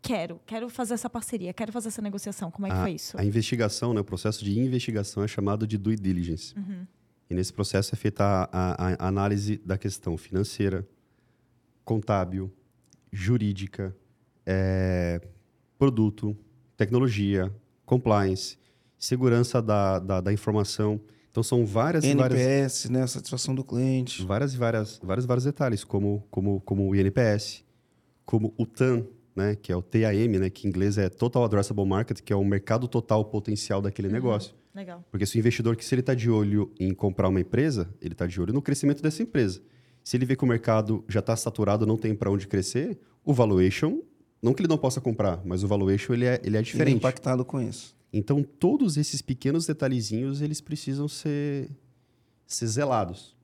quero, quero fazer essa parceria, quero fazer essa negociação. Como é que a, foi isso? A investigação, né, o processo de investigação é chamado de due diligence. Uhum. E nesse processo é feita a, a, a análise da questão financeira, contábil, jurídica, é, produto, tecnologia, compliance, segurança da, da, da, informação. Então são várias NPS, várias, né, a satisfação do cliente. Várias e várias, vários vários detalhes, como como como o INPS, como o TAM, né, que é o TAM, né, que em inglês é Total Addressable Market, que é o mercado total potencial daquele uhum. negócio. Legal. Porque se o investidor, que se ele está de olho em comprar uma empresa, ele está de olho no crescimento dessa empresa. Se ele vê que o mercado já está saturado, não tem para onde crescer, o valuation, não que ele não possa comprar, mas o valuation ele é, ele é diferente. Ele é impactado com isso. Então, todos esses pequenos detalhezinhos, eles precisam ser, ser zelados.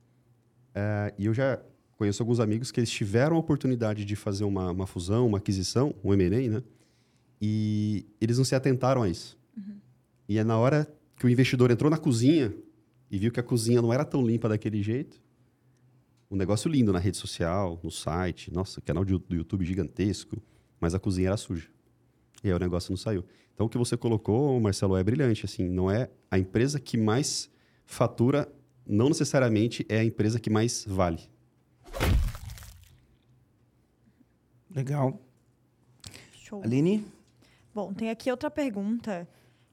É, e eu já conheço alguns amigos que eles tiveram a oportunidade de fazer uma, uma fusão, uma aquisição, um M&A, né? E eles não se atentaram a isso. E é na hora que o investidor entrou na cozinha e viu que a cozinha não era tão limpa daquele jeito, um negócio lindo na rede social, no site, nossa, canal do YouTube gigantesco, mas a cozinha era suja. E aí o negócio não saiu. Então o que você colocou, Marcelo, é brilhante. Assim, não é a empresa que mais fatura, não necessariamente é a empresa que mais vale. Legal. Show. Aline? Bom, tem aqui outra pergunta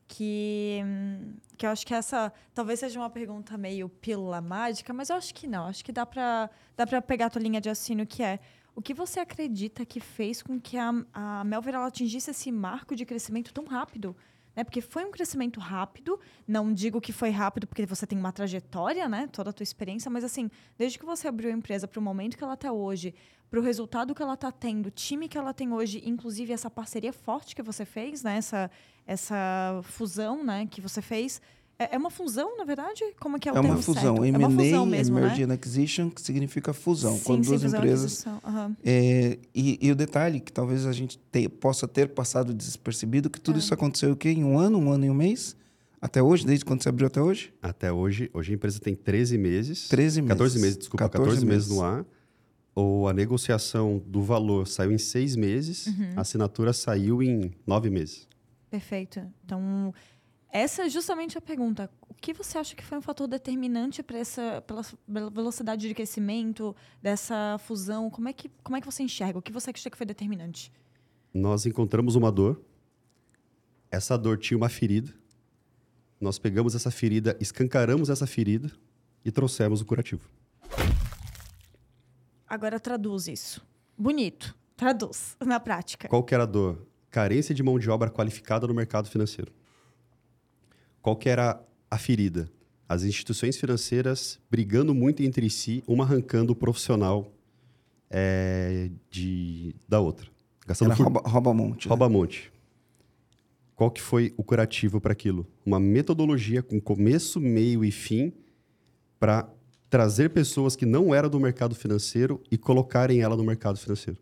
que, hum, que eu acho que essa talvez seja uma pergunta meio pílula mágica, mas eu acho que não. Acho que dá para dá para pegar a tua linha de assino que é o que você acredita que fez com que a, a Melver atingisse esse marco de crescimento tão rápido? Né? Porque foi um crescimento rápido, não digo que foi rápido porque você tem uma trajetória, né? toda a tua experiência, mas assim, desde que você abriu a empresa para o momento que ela está hoje, para o resultado que ela está tendo, o time que ela tem hoje, inclusive essa parceria forte que você fez, né? essa, essa fusão né? que você fez, é, é uma fusão, na verdade? Como é que é o É uma termo fusão. certo? É uma fusão M&A, mesmo, né? Merger and Acquisition, que significa fusão. Sim, quando sim, duas fusão e empresas... Aham. É, e, e o detalhe que talvez a gente te- possa ter passado despercebido, que tudo É. isso aconteceu o quê? Em um ano, um ano e um mês? Até hoje, desde quando você abriu até hoje? Até hoje, hoje a empresa tem 13 meses. 13 meses. 14 meses, desculpa, 14, meses no ar. Ou a negociação do valor saiu em seis meses, Uhum. a assinatura saiu em nove meses. Perfeito. Então, essa é justamente a pergunta. O que você acha que foi um fator determinante para essa pela, velocidade de crescimento dessa fusão? Como é que como é que você enxerga? O que você acha que foi determinante? Nós encontramos uma dor. Essa dor tinha uma ferida. Nós pegamos essa ferida, escancaramos essa ferida e trouxemos o curativo. Agora traduz isso. Bonito. Traduz na prática. Qual que era a dor? Carência de mão de obra qualificada no mercado financeiro. Qual que era a ferida? As instituições financeiras brigando muito entre si, uma arrancando o profissional eh, de, da outra. Gastando Era for- rouba, rouba monte. né? Rouba monte. Qual que foi o curativo para aquilo? Uma metodologia com começo, meio e fim para trazer pessoas que não eram do mercado financeiro e colocarem ela no mercado financeiro.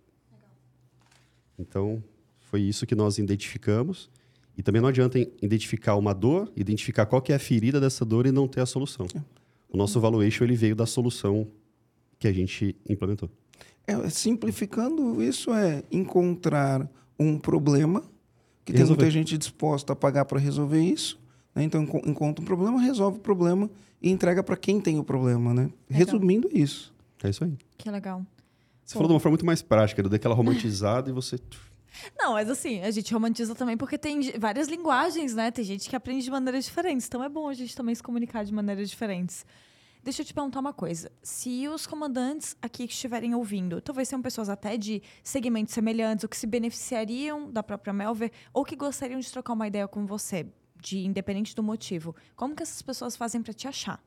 Então, foi isso que nós identificamos. E também não adianta identificar uma dor, identificar qual que é a ferida dessa dor e não ter a solução. O nosso valuation ele veio da solução que a gente implementou. É, simplificando, isso é encontrar um problema que E tem resolver. muita gente disposta a pagar para resolver isso. né? Então, enco- encontra um problema, resolve o problema e entrega para quem tem o problema. Né? Resumindo, é isso. É isso aí. Que legal. Você falou de uma forma muito mais prática, eu dei aquela romantizada e você Não, mas assim, a gente romantiza também porque tem várias linguagens, né? Tem gente que aprende de maneiras diferentes. Então é bom a gente também se comunicar de maneiras diferentes. Deixa eu te perguntar uma coisa. Se os comandantes aqui que estiverem ouvindo, talvez sejam pessoas até de segmentos semelhantes, ou que se beneficiariam da própria Melver, ou que gostariam de trocar uma ideia com você, de independente do motivo, como que essas pessoas fazem para te achar?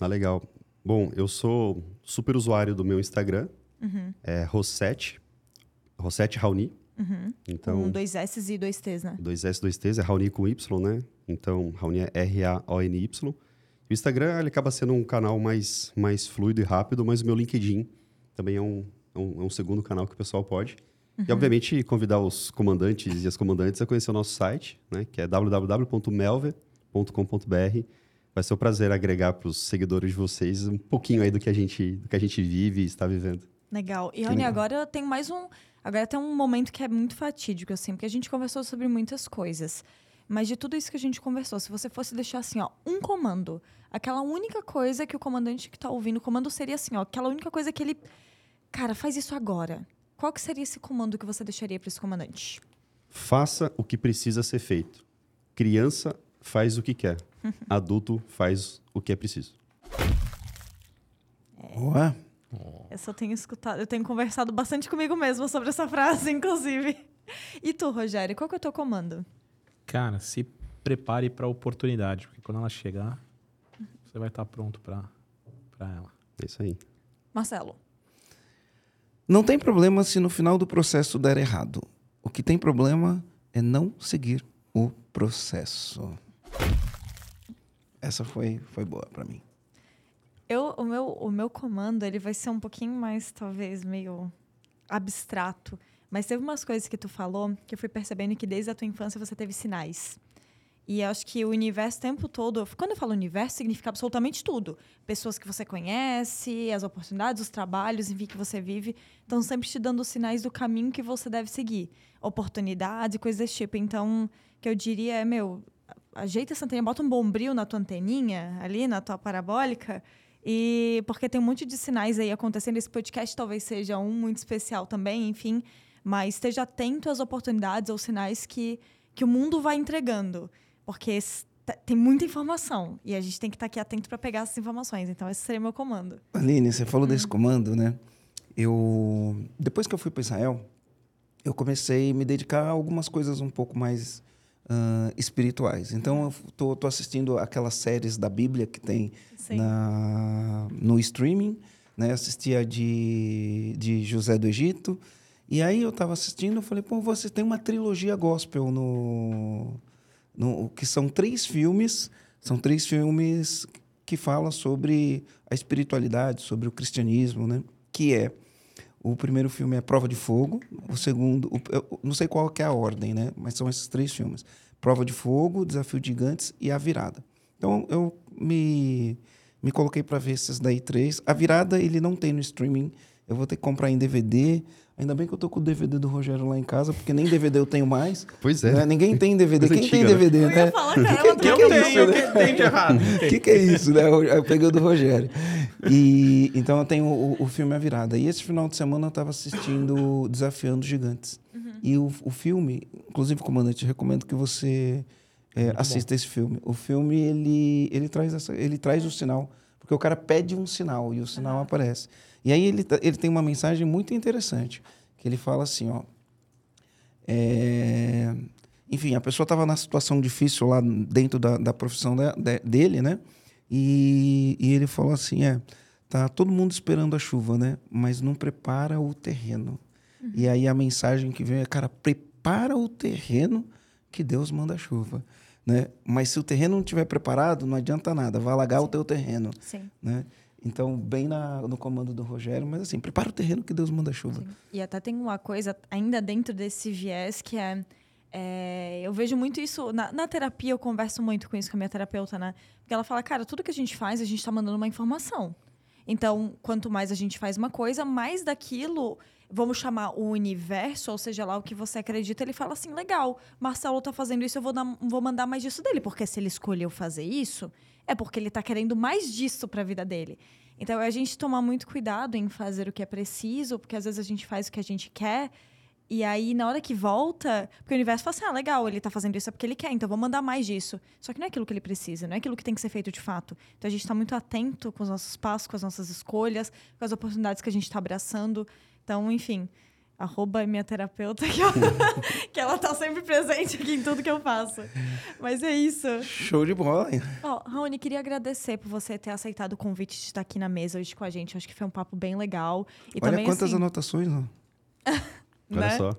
Ah, legal. Bom, eu sou super usuário do meu Instagram. Uhum. É Rosette. Rosette Raoni. Então, com dois S e dois T's, né? dois S, dois T's. É Raoni com Y, né? Então, Raoni é R-A-O-N-Y. O Instagram, ele acaba sendo um canal mais, mais fluido e rápido, mas o meu LinkedIn também é um, é um, é um segundo canal que o pessoal pode. E, obviamente, convidar os comandantes e as comandantes a conhecer o nosso site, né? Que é www.melver.com.br. Vai ser um prazer agregar para os seguidores de vocês um pouquinho aí do que a gente, do que a gente vive e está vivendo. Legal. E Rony, agora eu tenho mais um. Agora tem um momento que é muito fatídico, assim, porque a gente conversou sobre muitas coisas. Mas de tudo isso que a gente conversou, se você fosse deixar assim, ó, um comando, aquela única coisa que o comandante que tá ouvindo, o comando seria assim, ó, aquela única coisa que ele. Cara, faz isso agora. Qual que seria esse comando que você deixaria para esse comandante? Faça o que precisa ser feito. Criança faz o que quer. [LAUGHS] Adulto faz o que é preciso. Ué? Essa eu tenho escutado, eu tenho conversado bastante comigo mesma sobre essa frase, [LAUGHS] inclusive. E tu, Rogério, qual que é o teu comando? Cara, se prepare para a oportunidade, porque quando ela chegar, você vai estar pronto para ela. É isso aí. Marcelo. Não tem problema se no final do processo der errado. O que tem problema é não seguir o processo. Essa foi, foi boa para mim. Eu, o, meu, o meu comando, ele vai ser um pouquinho mais, talvez, meio abstrato. Mas teve umas coisas que tu falou que eu fui percebendo que desde a tua infância você teve sinais. E eu acho que o universo o tempo todo, quando eu falo universo, significa absolutamente tudo. Pessoas que você conhece, as oportunidades, os trabalhos, enfim, que você vive, estão sempre te dando sinais do caminho que você deve seguir. Oportunidades e coisas desse tipo. Então, que eu diria é, meu, ajeita essa anteninha, bota um bombril na tua anteninha, ali na tua parabólica, e porque tem um monte de sinais aí acontecendo. Esse podcast talvez seja um muito especial também, enfim. Mas esteja atento às oportunidades ou sinais que, que o mundo vai entregando. Porque tem muita informação e a gente tem que estar aqui atento para pegar essas informações. Então, esse seria o meu comando. Aline, você falou hum. desse comando, né? Eu, depois que eu fui para Israel, eu comecei a me dedicar a algumas coisas um pouco mais uh, espirituais. Então, eu tô, tô, assistindo aquelas séries da Bíblia que tem na, no streaming, né? Assisti a de, de José do Egito. E aí eu estava assistindo, eu falei, pô, você tem uma trilogia gospel no, no que são três filmes, são três filmes que falam sobre a espiritualidade, sobre o cristianismo, né? Que é o primeiro filme é Prova de Fogo, o segundo, o, eu, não sei qual é a ordem, né? Mas são esses três filmes: Prova de Fogo, Desafio de Gigantes e A Virada. Então eu me me coloquei para ver esses daí três. A Virada ele não tem no streaming, eu vou ter que comprar em DVD. Ainda bem que eu tô com o DVD do Rogério lá em casa, porque nem DVD eu tenho mais. Pois é. Né? Ninguém tem DVD. Quem antiga, tem DVD, né? né? Eu ia falar, cara, que, [LAUGHS] que, que, é isso, né? tem de errado. [LAUGHS] O que, que é isso, né? Eu peguei o do Rogério. E, então eu tenho o, o filme A Virada. E esse final de semana eu estava assistindo Desafiando Gigantes. Uhum. E o, o filme, inclusive, comandante, recomendo que você é, assista bom. esse filme. O filme, ele, ele, traz essa, ele traz o sinal. Porque o cara pede um sinal e o sinal uhum. aparece. E aí ele, ele tem uma mensagem muito interessante, que ele fala assim, ó... É, enfim, a pessoa estava na situação difícil lá dentro da, da profissão de, dele, né? E, e ele falou assim, é, tá todo mundo esperando a chuva, né? Mas não prepara o terreno. Uhum. E aí a mensagem que vem é, cara, prepara o terreno que Deus manda a chuva. Né? Mas se o terreno não estiver preparado, não adianta nada, vai alagar Sim. o teu terreno. Sim. Né? Então, bem na, no comando do Rogério, mas assim, prepara o terreno que Deus manda chuva. Sim. E até tem uma coisa ainda dentro desse viés que é, é eu vejo muito isso na, na, terapia, eu converso muito com isso com a minha terapeuta, né? Porque ela fala, cara, tudo que a gente faz, a gente está mandando uma informação. Então, quanto mais a gente faz uma coisa, mais daquilo, vamos chamar o universo, ou seja lá o que você acredita, ele fala assim: legal, Marcelo está fazendo isso, eu vou, dar, vou mandar mais disso dele. Porque se ele escolheu fazer isso, é porque ele está querendo mais disso para a vida dele. Então, é a gente tomar muito cuidado em fazer o que é preciso, porque às vezes a gente faz o que a gente quer. E aí, na hora que volta, porque o universo fala assim: ah, legal, ele tá fazendo isso é porque ele quer, então vou mandar mais disso. Só que não é aquilo que ele precisa, não é aquilo que tem que ser feito de fato. Então a gente está muito atento com os nossos passos, com as nossas escolhas, com as oportunidades que a gente está abraçando. Então, enfim, arroba minha terapeuta, que ela, [LAUGHS] [LAUGHS] que ela tá sempre presente aqui em tudo que eu faço. Mas é isso. Show de bola. Hein? Oh, Raoni, queria agradecer por você ter aceitado o convite de estar aqui na mesa hoje com a gente. Acho que foi um papo bem legal. E Olha também, quantas assim... anotações, não? [LAUGHS] Olha né? só.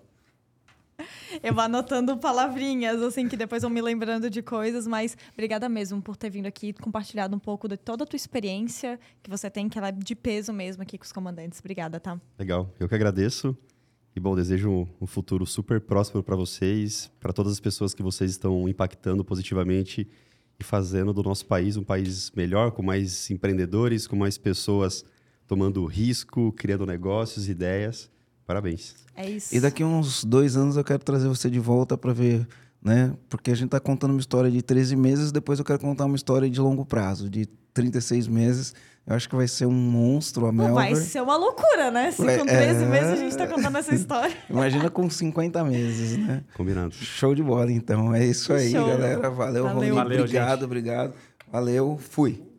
[LAUGHS] Eu vou anotando palavrinhas, assim, que depois vão me lembrando de coisas, mas obrigada mesmo por ter vindo aqui, compartilhado um pouco de toda a tua experiência que você tem, que ela é de peso mesmo aqui com os comandantes. Obrigada, tá? Legal. Eu que agradeço. E bom, desejo um futuro super próspero para vocês, para todas as pessoas que vocês estão impactando positivamente e fazendo do nosso país um país melhor, com mais empreendedores, com mais pessoas tomando risco, criando negócios, ideias. Parabéns. É isso. E daqui uns dois anos eu quero trazer você de volta para ver, né? Porque a gente está contando uma história de 13 meses, depois eu quero contar uma história de longo prazo, de 36 meses. Eu acho que vai ser um monstro a Melver. Vai ser uma loucura, né? Se com 13 é... meses a gente está contando essa história. [LAUGHS] Imagina com 50 meses, né? Combinado. Show de bola, então. É isso aí, Show. galera. Valeu, Valeu. Valeu obrigado, gente. obrigado. Valeu, fui.